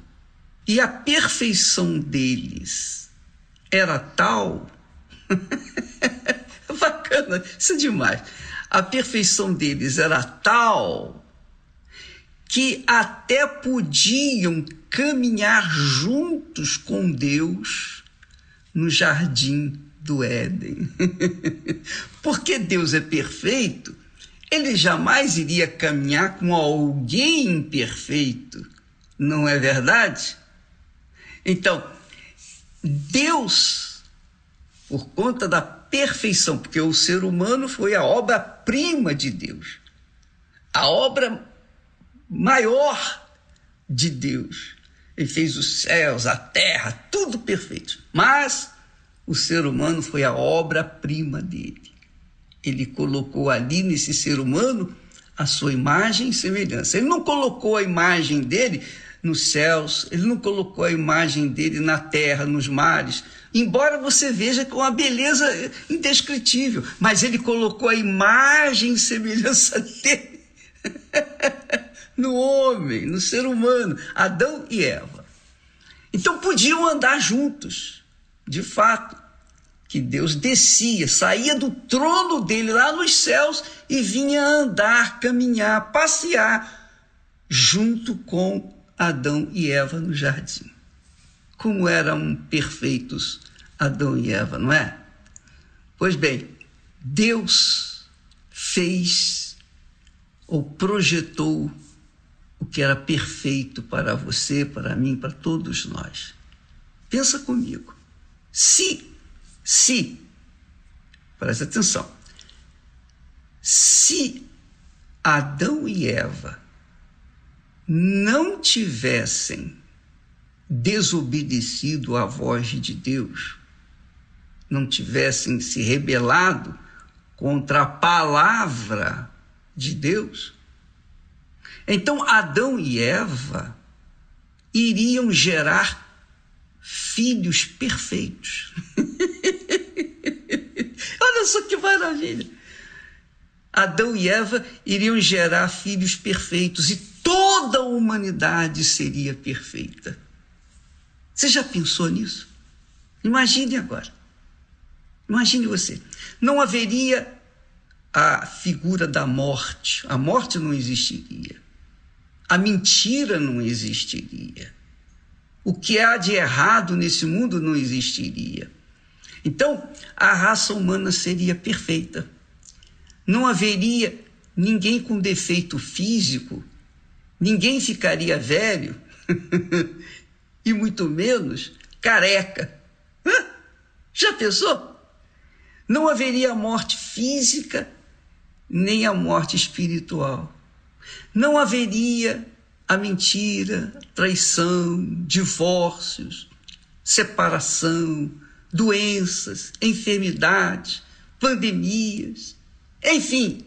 E a perfeição deles era tal. Bacana, isso é demais. A perfeição deles era tal que até podiam caminhar juntos com Deus no jardim do Éden. Porque Deus é perfeito, ele jamais iria caminhar com alguém imperfeito, não é verdade? Então, Deus por conta da perfeição, porque o ser humano foi a obra-prima de Deus, a obra maior de Deus. Ele fez os céus, a terra, tudo perfeito. Mas o ser humano foi a obra-prima dele. Ele colocou ali nesse ser humano a sua imagem e semelhança. Ele não colocou a imagem dele nos céus, ele não colocou a imagem dele na terra, nos mares, embora você veja com uma beleza indescritível, mas ele colocou a imagem e semelhança dele no homem, no ser humano, Adão e Eva. Então podiam andar juntos, de fato, que Deus descia, saía do trono dele lá nos céus e vinha andar, caminhar, passear junto com Adão e Eva no jardim. Como eram perfeitos Adão e Eva, não é? Pois bem, Deus fez ou projetou o que era perfeito para você, para mim, para todos nós. Pensa comigo. Se, se, presta atenção, se Adão e Eva não tivessem desobedecido à voz de Deus, não tivessem se rebelado contra a palavra de Deus, então Adão e Eva iriam gerar filhos perfeitos. Só que maravilha! Adão e Eva iriam gerar filhos perfeitos e toda a humanidade seria perfeita. Você já pensou nisso? Imagine agora. Imagine você. Não haveria a figura da morte. A morte não existiria. A mentira não existiria. O que há de errado nesse mundo não existiria. Então, a raça humana seria perfeita. Não haveria ninguém com defeito físico ninguém ficaria velho e muito menos careca. Hã? Já pensou? Não haveria morte física nem a morte espiritual. Não haveria a mentira, traição, divórcios, separação, doenças, enfermidades, pandemias, enfim,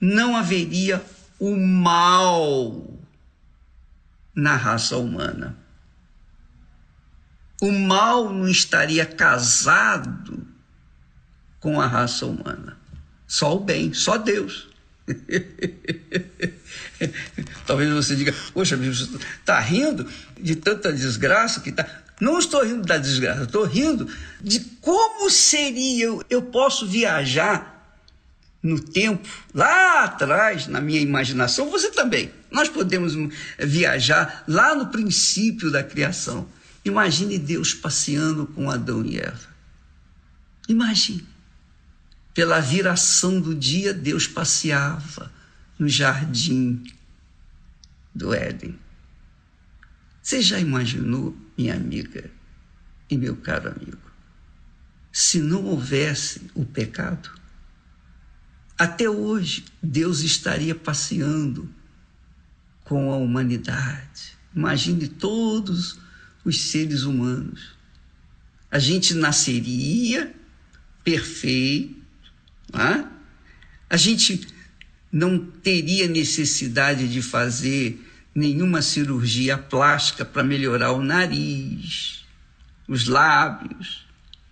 não haveria o mal na raça humana. O mal não estaria casado com a raça humana. Só o bem, só Deus. Talvez você diga, poxa, está rindo de tanta desgraça que está. Não estou rindo da desgraça, estou rindo de como seria. Eu posso viajar no tempo, lá atrás, na minha imaginação, você também. Nós podemos viajar lá no princípio da criação. Imagine Deus passeando com Adão e Eva. Imagine. Pela viração do dia, Deus passeava no jardim do Éden. Você já imaginou, minha amiga e meu caro amigo, se não houvesse o pecado? Até hoje, Deus estaria passeando com a humanidade. Imagine todos os seres humanos. A gente nasceria perfeito, é? a gente não teria necessidade de fazer nenhuma cirurgia plástica para melhorar o nariz, os lábios,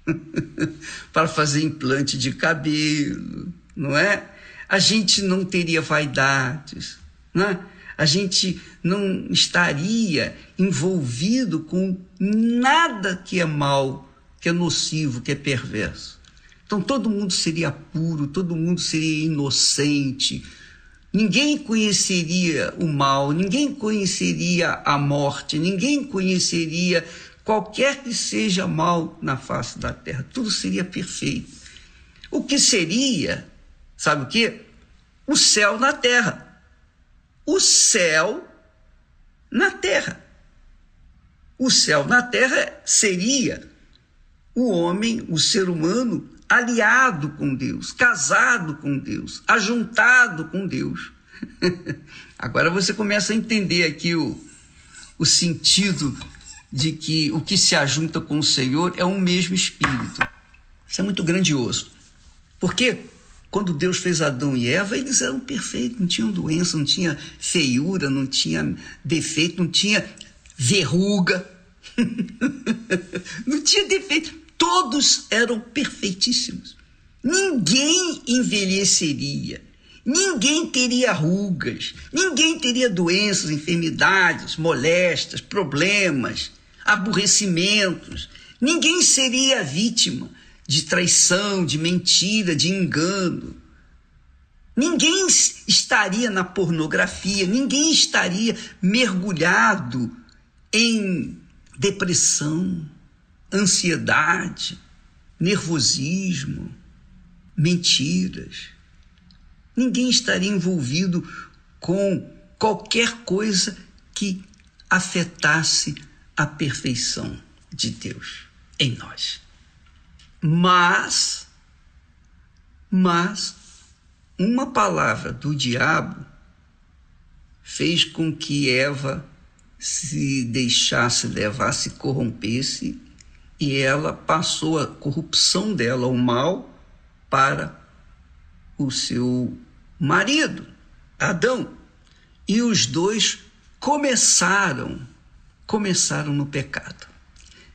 para fazer implante de cabelo não é? A gente não teria vaidades, né? a gente não estaria envolvido com nada que é mal, que é nocivo, que é perverso. Então todo mundo seria puro, todo mundo seria inocente, ninguém conheceria o mal, ninguém conheceria a morte, ninguém conheceria qualquer que seja mal na face da terra, tudo seria perfeito. O que seria Sabe o que? O céu na terra. O céu na terra. O céu na terra seria o homem, o ser humano, aliado com Deus, casado com Deus, ajuntado com Deus. Agora você começa a entender aqui o, o sentido de que o que se ajunta com o Senhor é um mesmo espírito. Isso é muito grandioso. Porque quando Deus fez Adão e Eva, eles eram perfeitos, não tinham doença, não tinha feiura, não tinha defeito, não tinha verruga, não tinha defeito. Todos eram perfeitíssimos. Ninguém envelheceria, ninguém teria rugas, ninguém teria doenças, enfermidades, molestias, problemas, aborrecimentos. Ninguém seria vítima de traição, de mentira, de engano. Ninguém estaria na pornografia, ninguém estaria mergulhado em depressão, ansiedade, nervosismo, mentiras. Ninguém estaria envolvido com qualquer coisa que afetasse a perfeição de Deus em nós. Mas, mas, uma palavra do diabo fez com que Eva se deixasse levar, se corrompesse, e ela passou a corrupção dela, o mal, para o seu marido, Adão. E os dois começaram, começaram no pecado.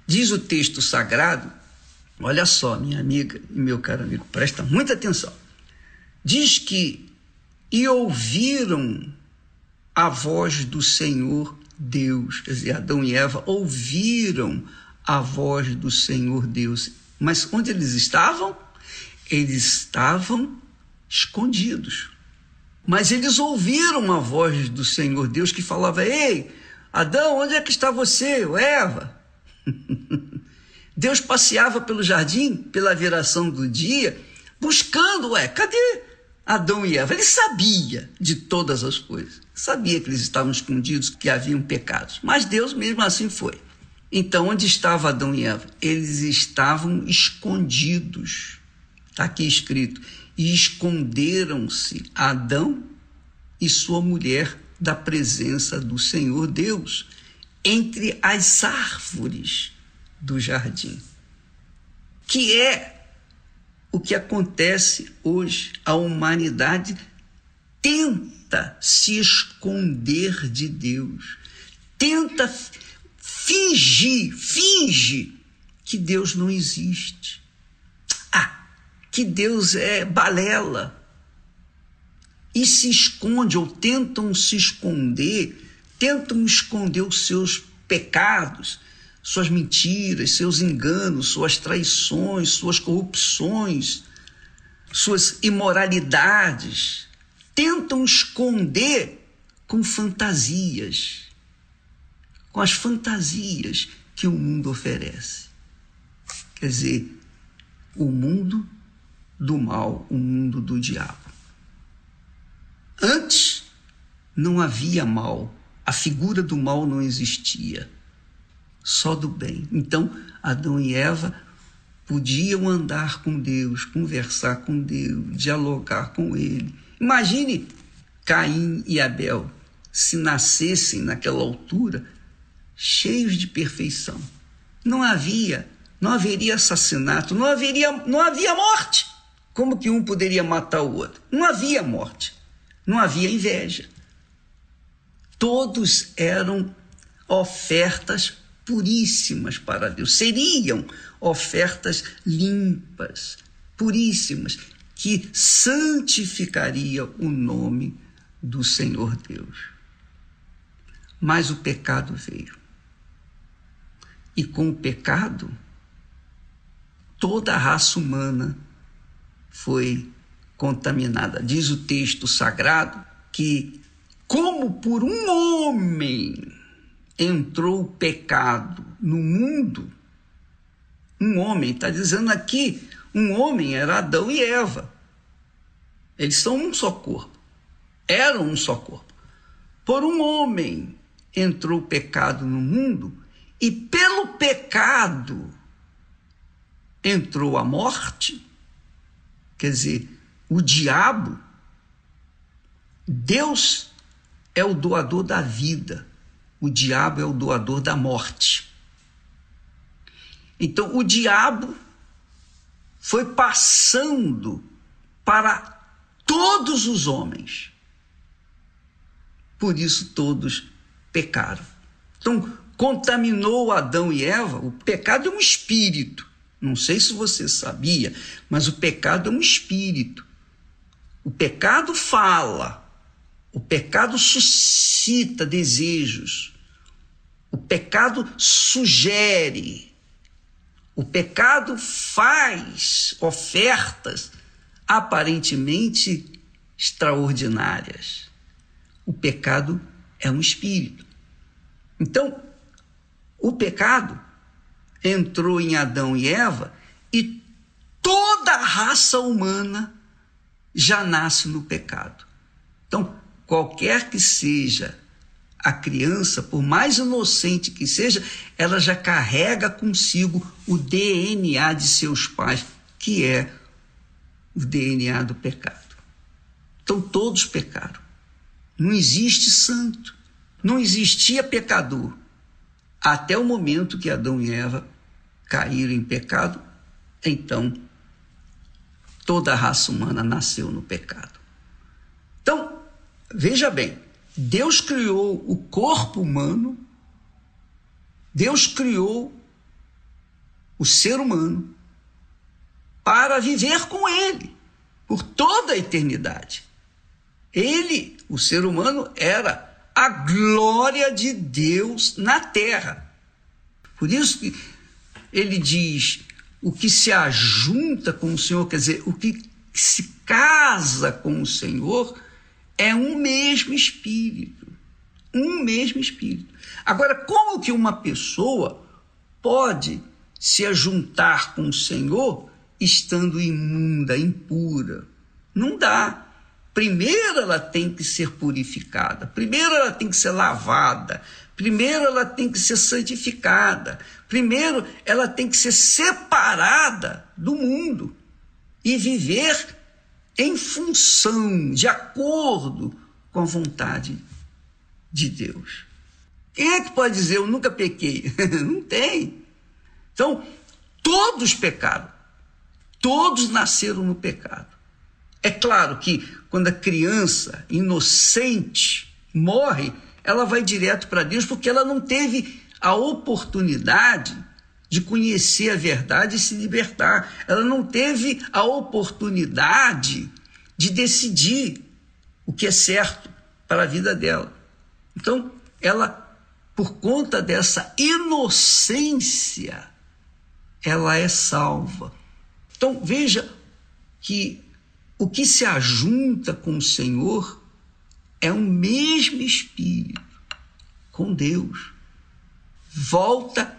Diz o texto sagrado, olha só, minha amiga e meu caro amigo, presta muita atenção. Diz que e ouviram a voz do Senhor Deus, quer dizer, Adão e Eva ouviram a voz do Senhor Deus. Mas onde eles estavam? Eles estavam escondidos. Mas eles ouviram a voz do Senhor Deus que falava: Ei, Adão, onde é que está você, Eva? Deus passeava pelo jardim, pela viração do dia, buscando, ué, cadê Adão e Eva? Ele sabia de todas as coisas, sabia que eles estavam escondidos, que haviam pecados, mas Deus mesmo assim foi. Então, onde estava Adão e Eva? Eles estavam escondidos. Está aqui escrito: e esconderam-se Adão e sua mulher da presença do Senhor Deus entre as árvores do jardim. Que é o que acontece hoje. A humanidade tenta se esconder de Deus, tenta fingir, finge que Deus não existe. Ah, que Deus é balela. E se esconde ou tentam se esconder, tentam esconder os seus pecados, suas mentiras, seus enganos, suas traições, suas corrupções, suas imoralidades. Tentam esconder com fantasias, com as fantasias que o mundo oferece. Quer dizer, o mundo do mal, o mundo do diabo. Antes não havia mal, a figura do mal não existia, só do bem. Então, Adão e Eva podiam andar com Deus, conversar com Deus, dialogar com Ele. Imagine Caim e Abel se nascessem naquela altura cheios de perfeição. Não havia, não haveria assassinato, não haveria, não havia morte. Como que um poderia matar o outro? Não havia morte, não havia inveja. Todos eram ofertas puríssimas para Deus, seriam ofertas limpas, puríssimas, que santificaria o nome do Senhor Deus. Mas o pecado veio. E com o pecado, toda a raça humana foi contaminada. Diz o texto sagrado que, como por um homem entrou o pecado no mundo, um homem, está dizendo aqui, um homem era Adão e Eva. Eles são um só corpo. Eram um só corpo. Por um homem entrou o pecado no mundo, e pelo pecado entrou a morte, quer dizer, o diabo, Deus é o doador da vida, o diabo é o doador da morte. Então, o diabo foi passando para todos os homens. Por isso, todos pecaram. Então, contaminou Adão e Eva. O pecado é um espírito. Não sei se você sabia, mas o pecado é um espírito. O pecado fala. O pecado suscita desejos. O pecado sugere. O pecado faz ofertas aparentemente extraordinárias. O pecado é um espírito. Então, o pecado entrou em Adão e Eva e toda a raça humana já nasce no pecado. Então, qualquer que seja a criança, por mais inocente que seja, ela já carrega consigo o DNA de seus pais, que é o DNA do pecado. Então, todos pecaram. Não existe santo. Não existia pecador. Até o momento que Adão e Eva caíram em pecado, então toda a raça humana nasceu no pecado. Então, veja bem, Deus criou o corpo humano, Deus criou o ser humano para viver com ele por toda a eternidade. Ele, o ser humano, era a glória de Deus na terra. Por isso que ele diz: o que se ajunta com o Senhor, quer dizer, o que se casa com o Senhor, é um mesmo espírito. Um mesmo espírito. Agora, como que uma pessoa pode se ajuntar com o Senhor estando imunda, impura? Não dá. Primeiro ela tem que ser purificada, primeiro ela tem que ser lavada, primeiro ela tem que ser santificada, primeiro ela tem que ser separada do mundo e viver em função, de acordo com a vontade de Deus. Quem é que pode dizer eu nunca pequei? Não tem. Então, todos pecaram. Todos nasceram no pecado. É claro que quando a criança inocente morre, ela vai direto para Deus porque ela não teve a oportunidade de conhecer a verdade e se libertar. Ela não teve a oportunidade de decidir o que é certo para a vida dela. Então, ela, por conta dessa inocência, ela é salva. Então, veja que o que se ajunta com o Senhor é o mesmo Espírito com Deus. Volta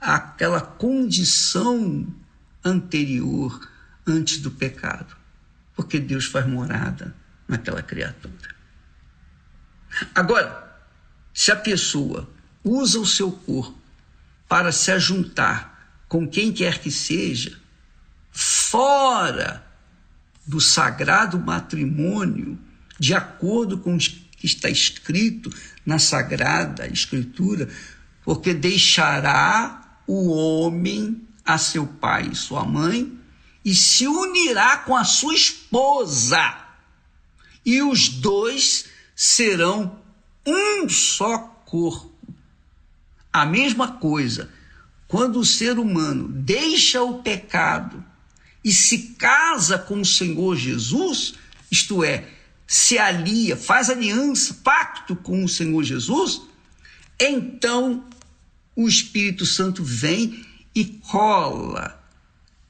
àquela condição anterior, antes do pecado, porque Deus faz morada naquela criatura. Agora, se a pessoa usa o seu corpo para se ajuntar com quem quer que seja, fora do sagrado matrimônio, de acordo com o que está escrito na Sagrada Escritura, porque deixará o homem a seu pai e sua mãe e se unirá com a sua esposa, e os dois serão um só corpo. A mesma coisa, quando o ser humano deixa o pecado e se casa com o Senhor Jesus, isto é, se alia, faz aliança, pacto com o Senhor Jesus, então o Espírito Santo vem e cola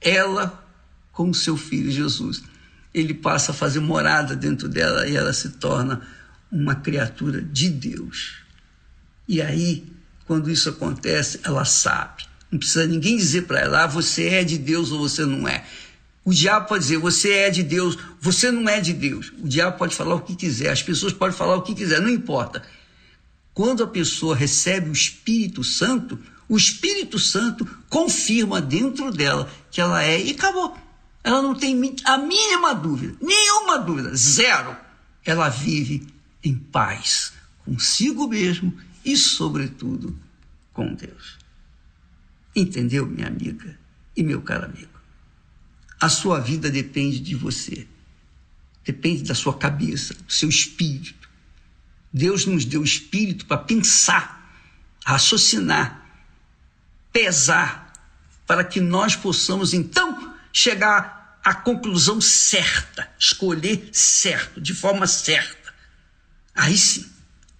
ela com o seu filho Jesus. Ele passa a fazer morada dentro dela e ela se torna uma criatura de Deus. E aí, quando isso acontece, ela sabe. Não precisa ninguém dizer para ela, ah, você é de Deus ou você não é. O diabo pode dizer, você é de Deus, você não é de Deus. O diabo pode falar o que quiser, as pessoas podem falar o que quiser, não importa. Quando a pessoa recebe o Espírito Santo, o Espírito Santo confirma dentro dela que ela é e acabou. Ela não tem a mínima dúvida, nenhuma dúvida, zero. Ela vive em paz consigo mesmo e, sobretudo, com Deus. Entendeu, minha amiga e meu caro amigo? A sua vida depende de você, depende da sua cabeça, do seu espírito. Deus nos deu espírito para pensar, raciocinar, pesar, para que nós possamos então chegar à conclusão certa, escolher certo, de forma certa. Aí sim,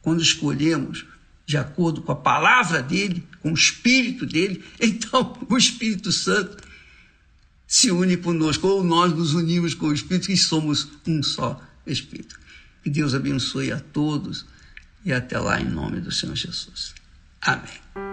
quando escolhemos de acordo com a palavra dele, com o espírito dele, então o Espírito Santo se une conosco, ou nós nos unimos com o Espírito e somos um só Espírito. Que Deus abençoe a todos e até lá em nome do Senhor Jesus. Amém.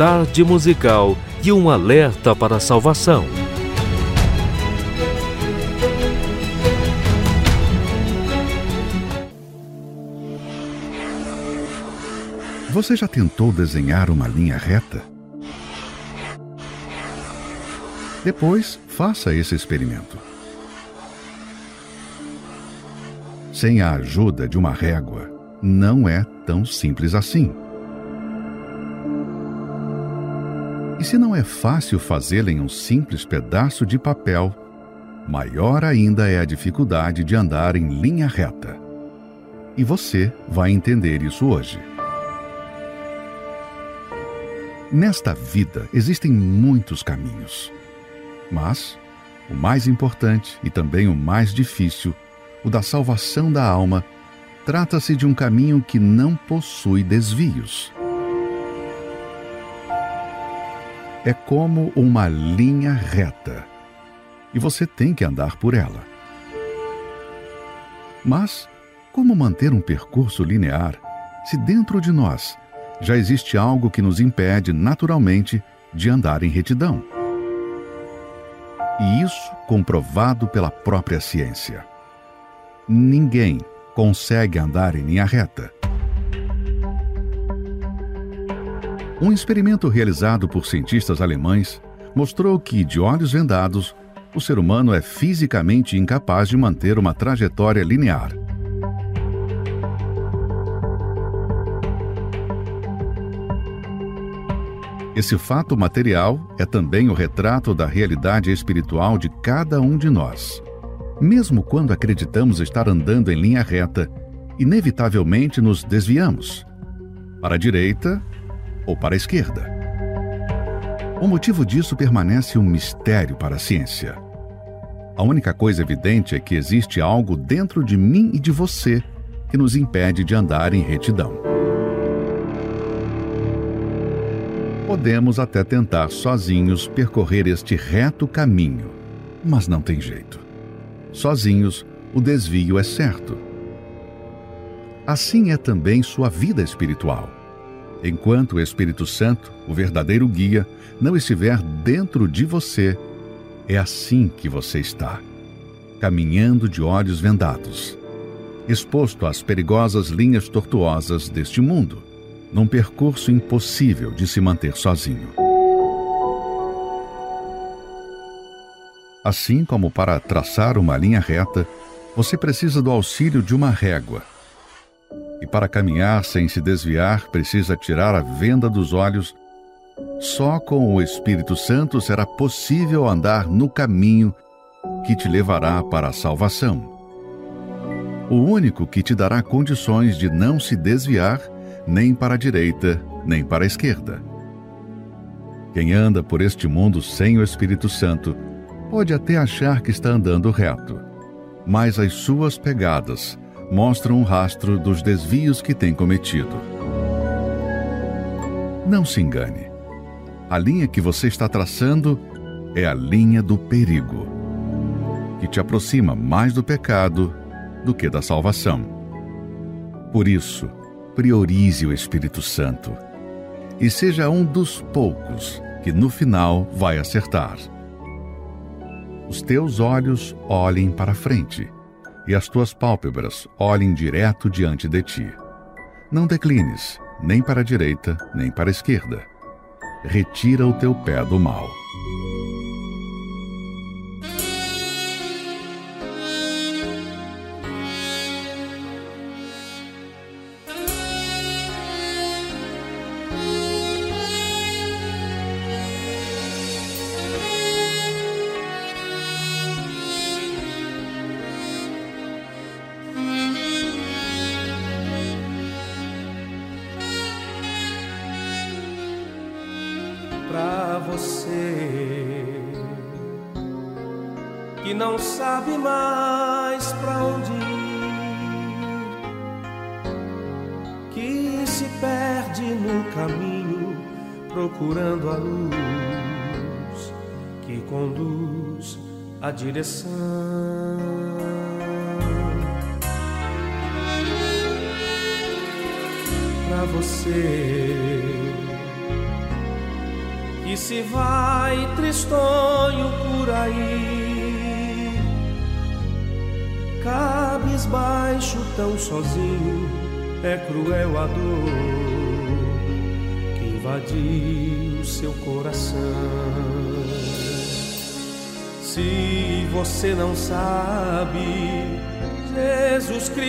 Tarde Musical e um alerta para a salvação. Você já tentou desenhar uma linha reta? Depois, faça esse experimento. Sem a ajuda de uma régua, não é tão simples assim. E se não é fácil fazê-la em um simples pedaço de papel, maior ainda é a dificuldade de andar em linha reta. E você vai entender isso hoje. Nesta vida existem muitos caminhos. Mas o mais importante e também o mais difícil, o da salvação da alma, trata-se de um caminho que não possui desvios. É como uma linha reta e você tem que andar por ela. Mas como manter um percurso linear se dentro de nós já existe algo que nos impede naturalmente de andar em retidão? E isso comprovado pela própria ciência. Ninguém consegue andar em linha reta. Um experimento realizado por cientistas alemães mostrou que, de olhos vendados, o ser humano é fisicamente incapaz de manter uma trajetória linear. Esse fato material é também o retrato da realidade espiritual de cada um de nós. Mesmo quando acreditamos estar andando em linha reta, inevitavelmente nos desviamos para a direita ou para a esquerda. O motivo disso permanece um mistério para a ciência. A única coisa evidente é que existe algo dentro de mim e de você que nos impede de andar em retidão. Podemos até tentar sozinhos percorrer este reto caminho, mas não tem jeito. Sozinhos, o desvio é certo. Assim é também sua vida espiritual. Enquanto o Espírito Santo, o verdadeiro guia, não estiver dentro de você, é assim que você está, caminhando de olhos vendados, exposto às perigosas linhas tortuosas deste mundo num percurso impossível de se manter sozinho. Assim como para traçar uma linha reta, você precisa do auxílio de uma régua. E para caminhar sem se desviar, precisa tirar a venda dos olhos. Só com o Espírito Santo será possível andar no caminho que te levará para a salvação. O único que te dará condições de não se desviar nem para a direita, nem para a esquerda. Quem anda por este mundo sem o Espírito Santo pode até achar que está andando reto, mas as suas pegadas mostram um rastro dos desvios que tem cometido. Não se engane. A linha que você está traçando é a linha do perigo, que te aproxima mais do pecado do que da salvação. Por isso, priorize o Espírito Santo e seja um dos poucos que no final vai acertar. Os teus olhos olhem para frente e as tuas pálpebras olhem direto diante de ti. Não declines, nem para a direita, nem para a esquerda. Retira o teu pé do mal.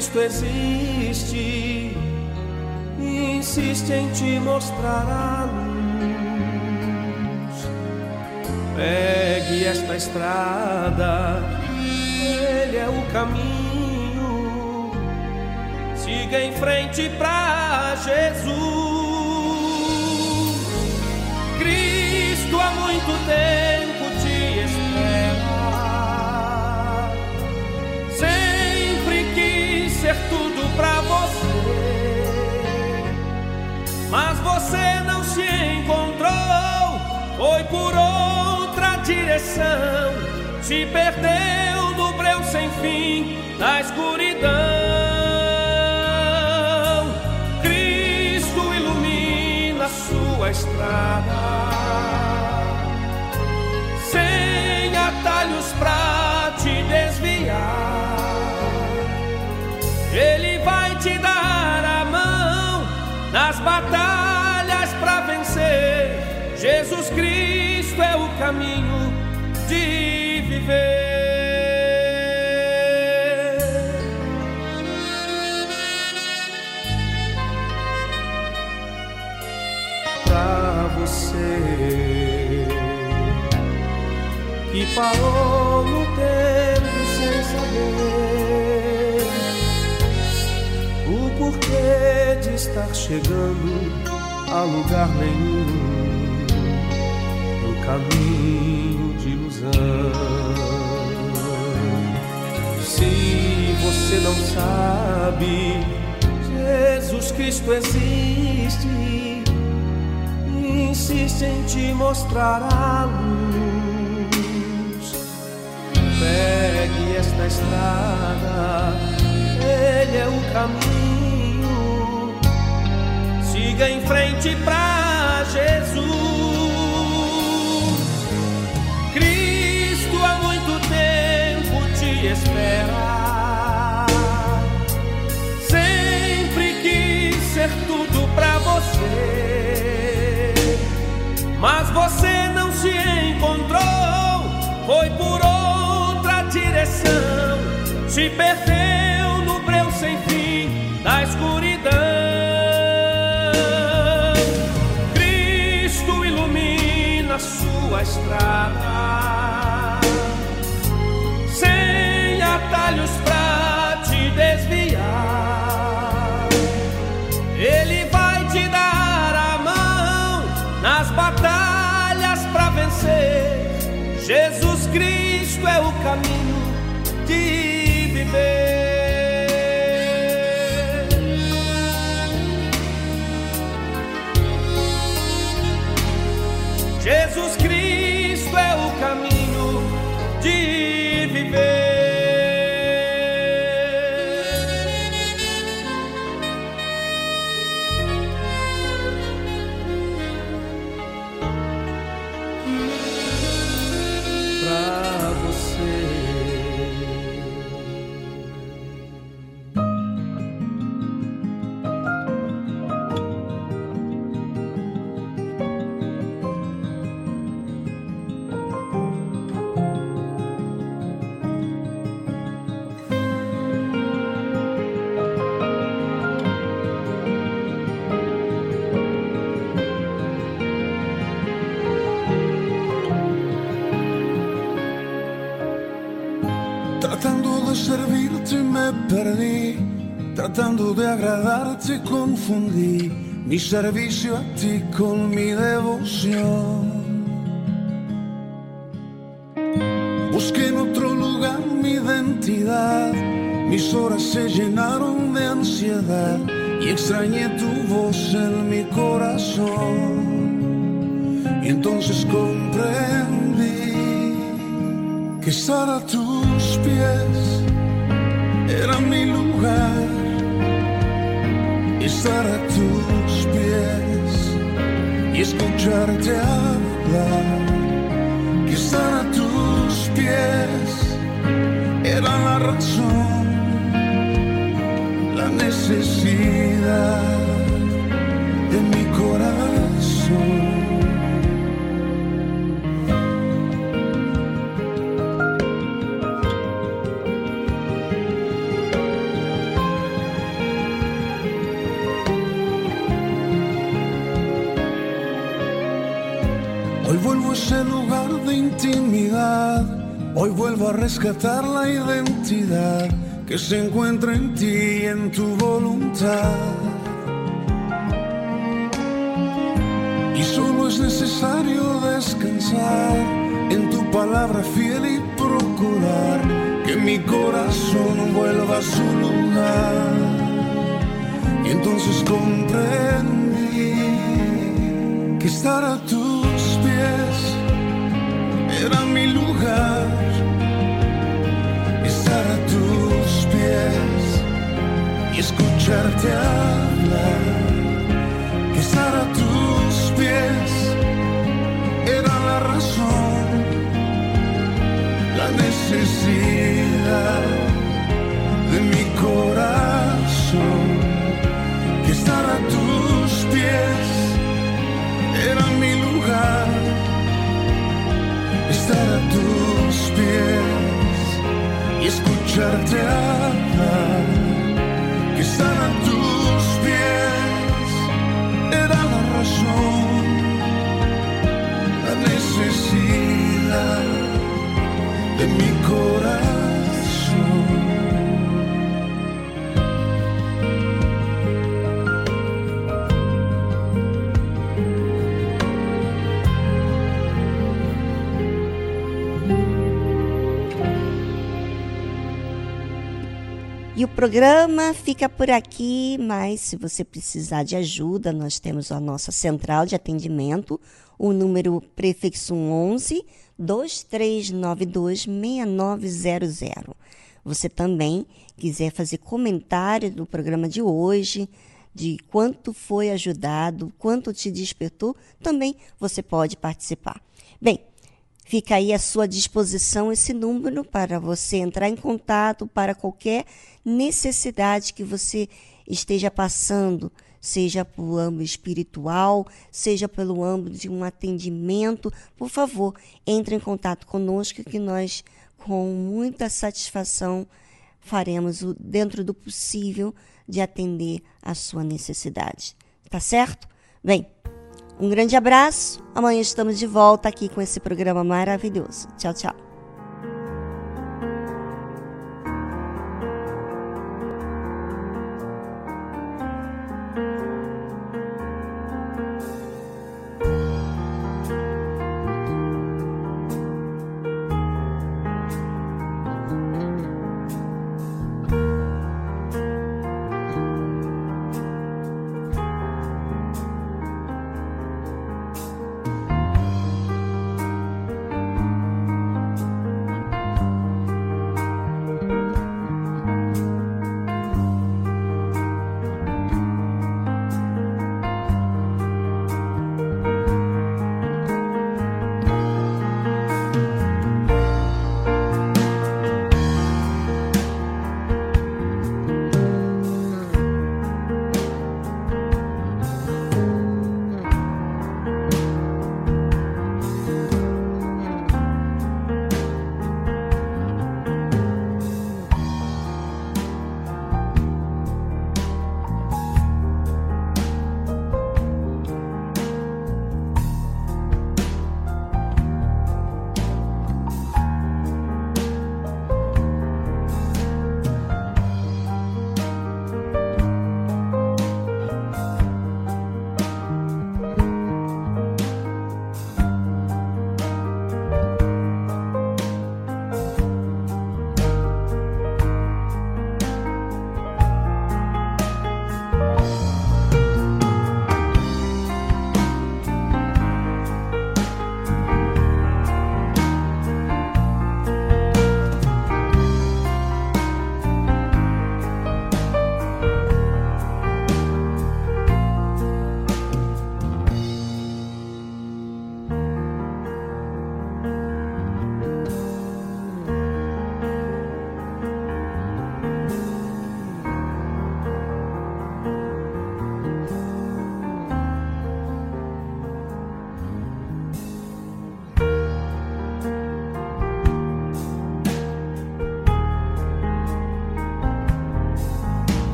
Cristo existe e insiste em te mostrar a luz. Pegue esta estrada, ele é o caminho. Siga em frente para Jesus. Cristo há muito tempo por outra direção, se perdeu no breu sem fim da escuridão. Cristo ilumina sua estrada caminho de viver. Pra você que parou no tempo sem saber o porquê de estar chegando a lugar nenhum caminho de ilusão. Se você não sabe, Jesus Cristo existe insiste em te mostrar a luz. Pegue esta estrada, ele é o caminho. Siga em frente pra Jesus. Você, mas você não se encontrou. Foi por outra direção, se perdeu tratando de agradarte confundí mi servicio a ti con mi devoción. Busqué en otro lugar mi identidad, mis horas se llenaron de ansiedad y extrañé tu voz en mi corazón. Y entonces comprendí que estar a tus pies era mi lugar. Estar a tus pies y escucharte hablar que estar a tus pies era la razón, la necesidad Hoy vuelvo a rescatar la identidad que se encuentra en ti y en tu voluntad. Y solo es necesario descansar en tu palabra fiel y procurar que mi corazón vuelva a su lugar. Y entonces comprendí que estar a tus pies era mi lugar. Y escucharte hablar. Que estar a tus pies era la razón, la necesidad de mi corazón. Hablar, que estar a tus pies. Era la razón, E o programa fica por aqui, mas se você precisar de ajuda, nós temos a nossa central de atendimento, o número prefixo 11 2392 6900. Você também quiser fazer comentário do programa de hoje, de quanto foi ajudado, quanto te despertou, também você pode participar. Bem, Fica aí à sua disposição esse número para você entrar em contato para qualquer necessidade que você esteja passando, seja pelo âmbito espiritual, seja pelo âmbito de um atendimento. Por favor, entre em contato conosco que nós, com muita satisfação, faremos o dentro do possível de atender a sua necessidade. Tá certo? Bem, um grande abraço. Amanhã estamos de volta aqui com esse programa maravilhoso. Tchau, tchau.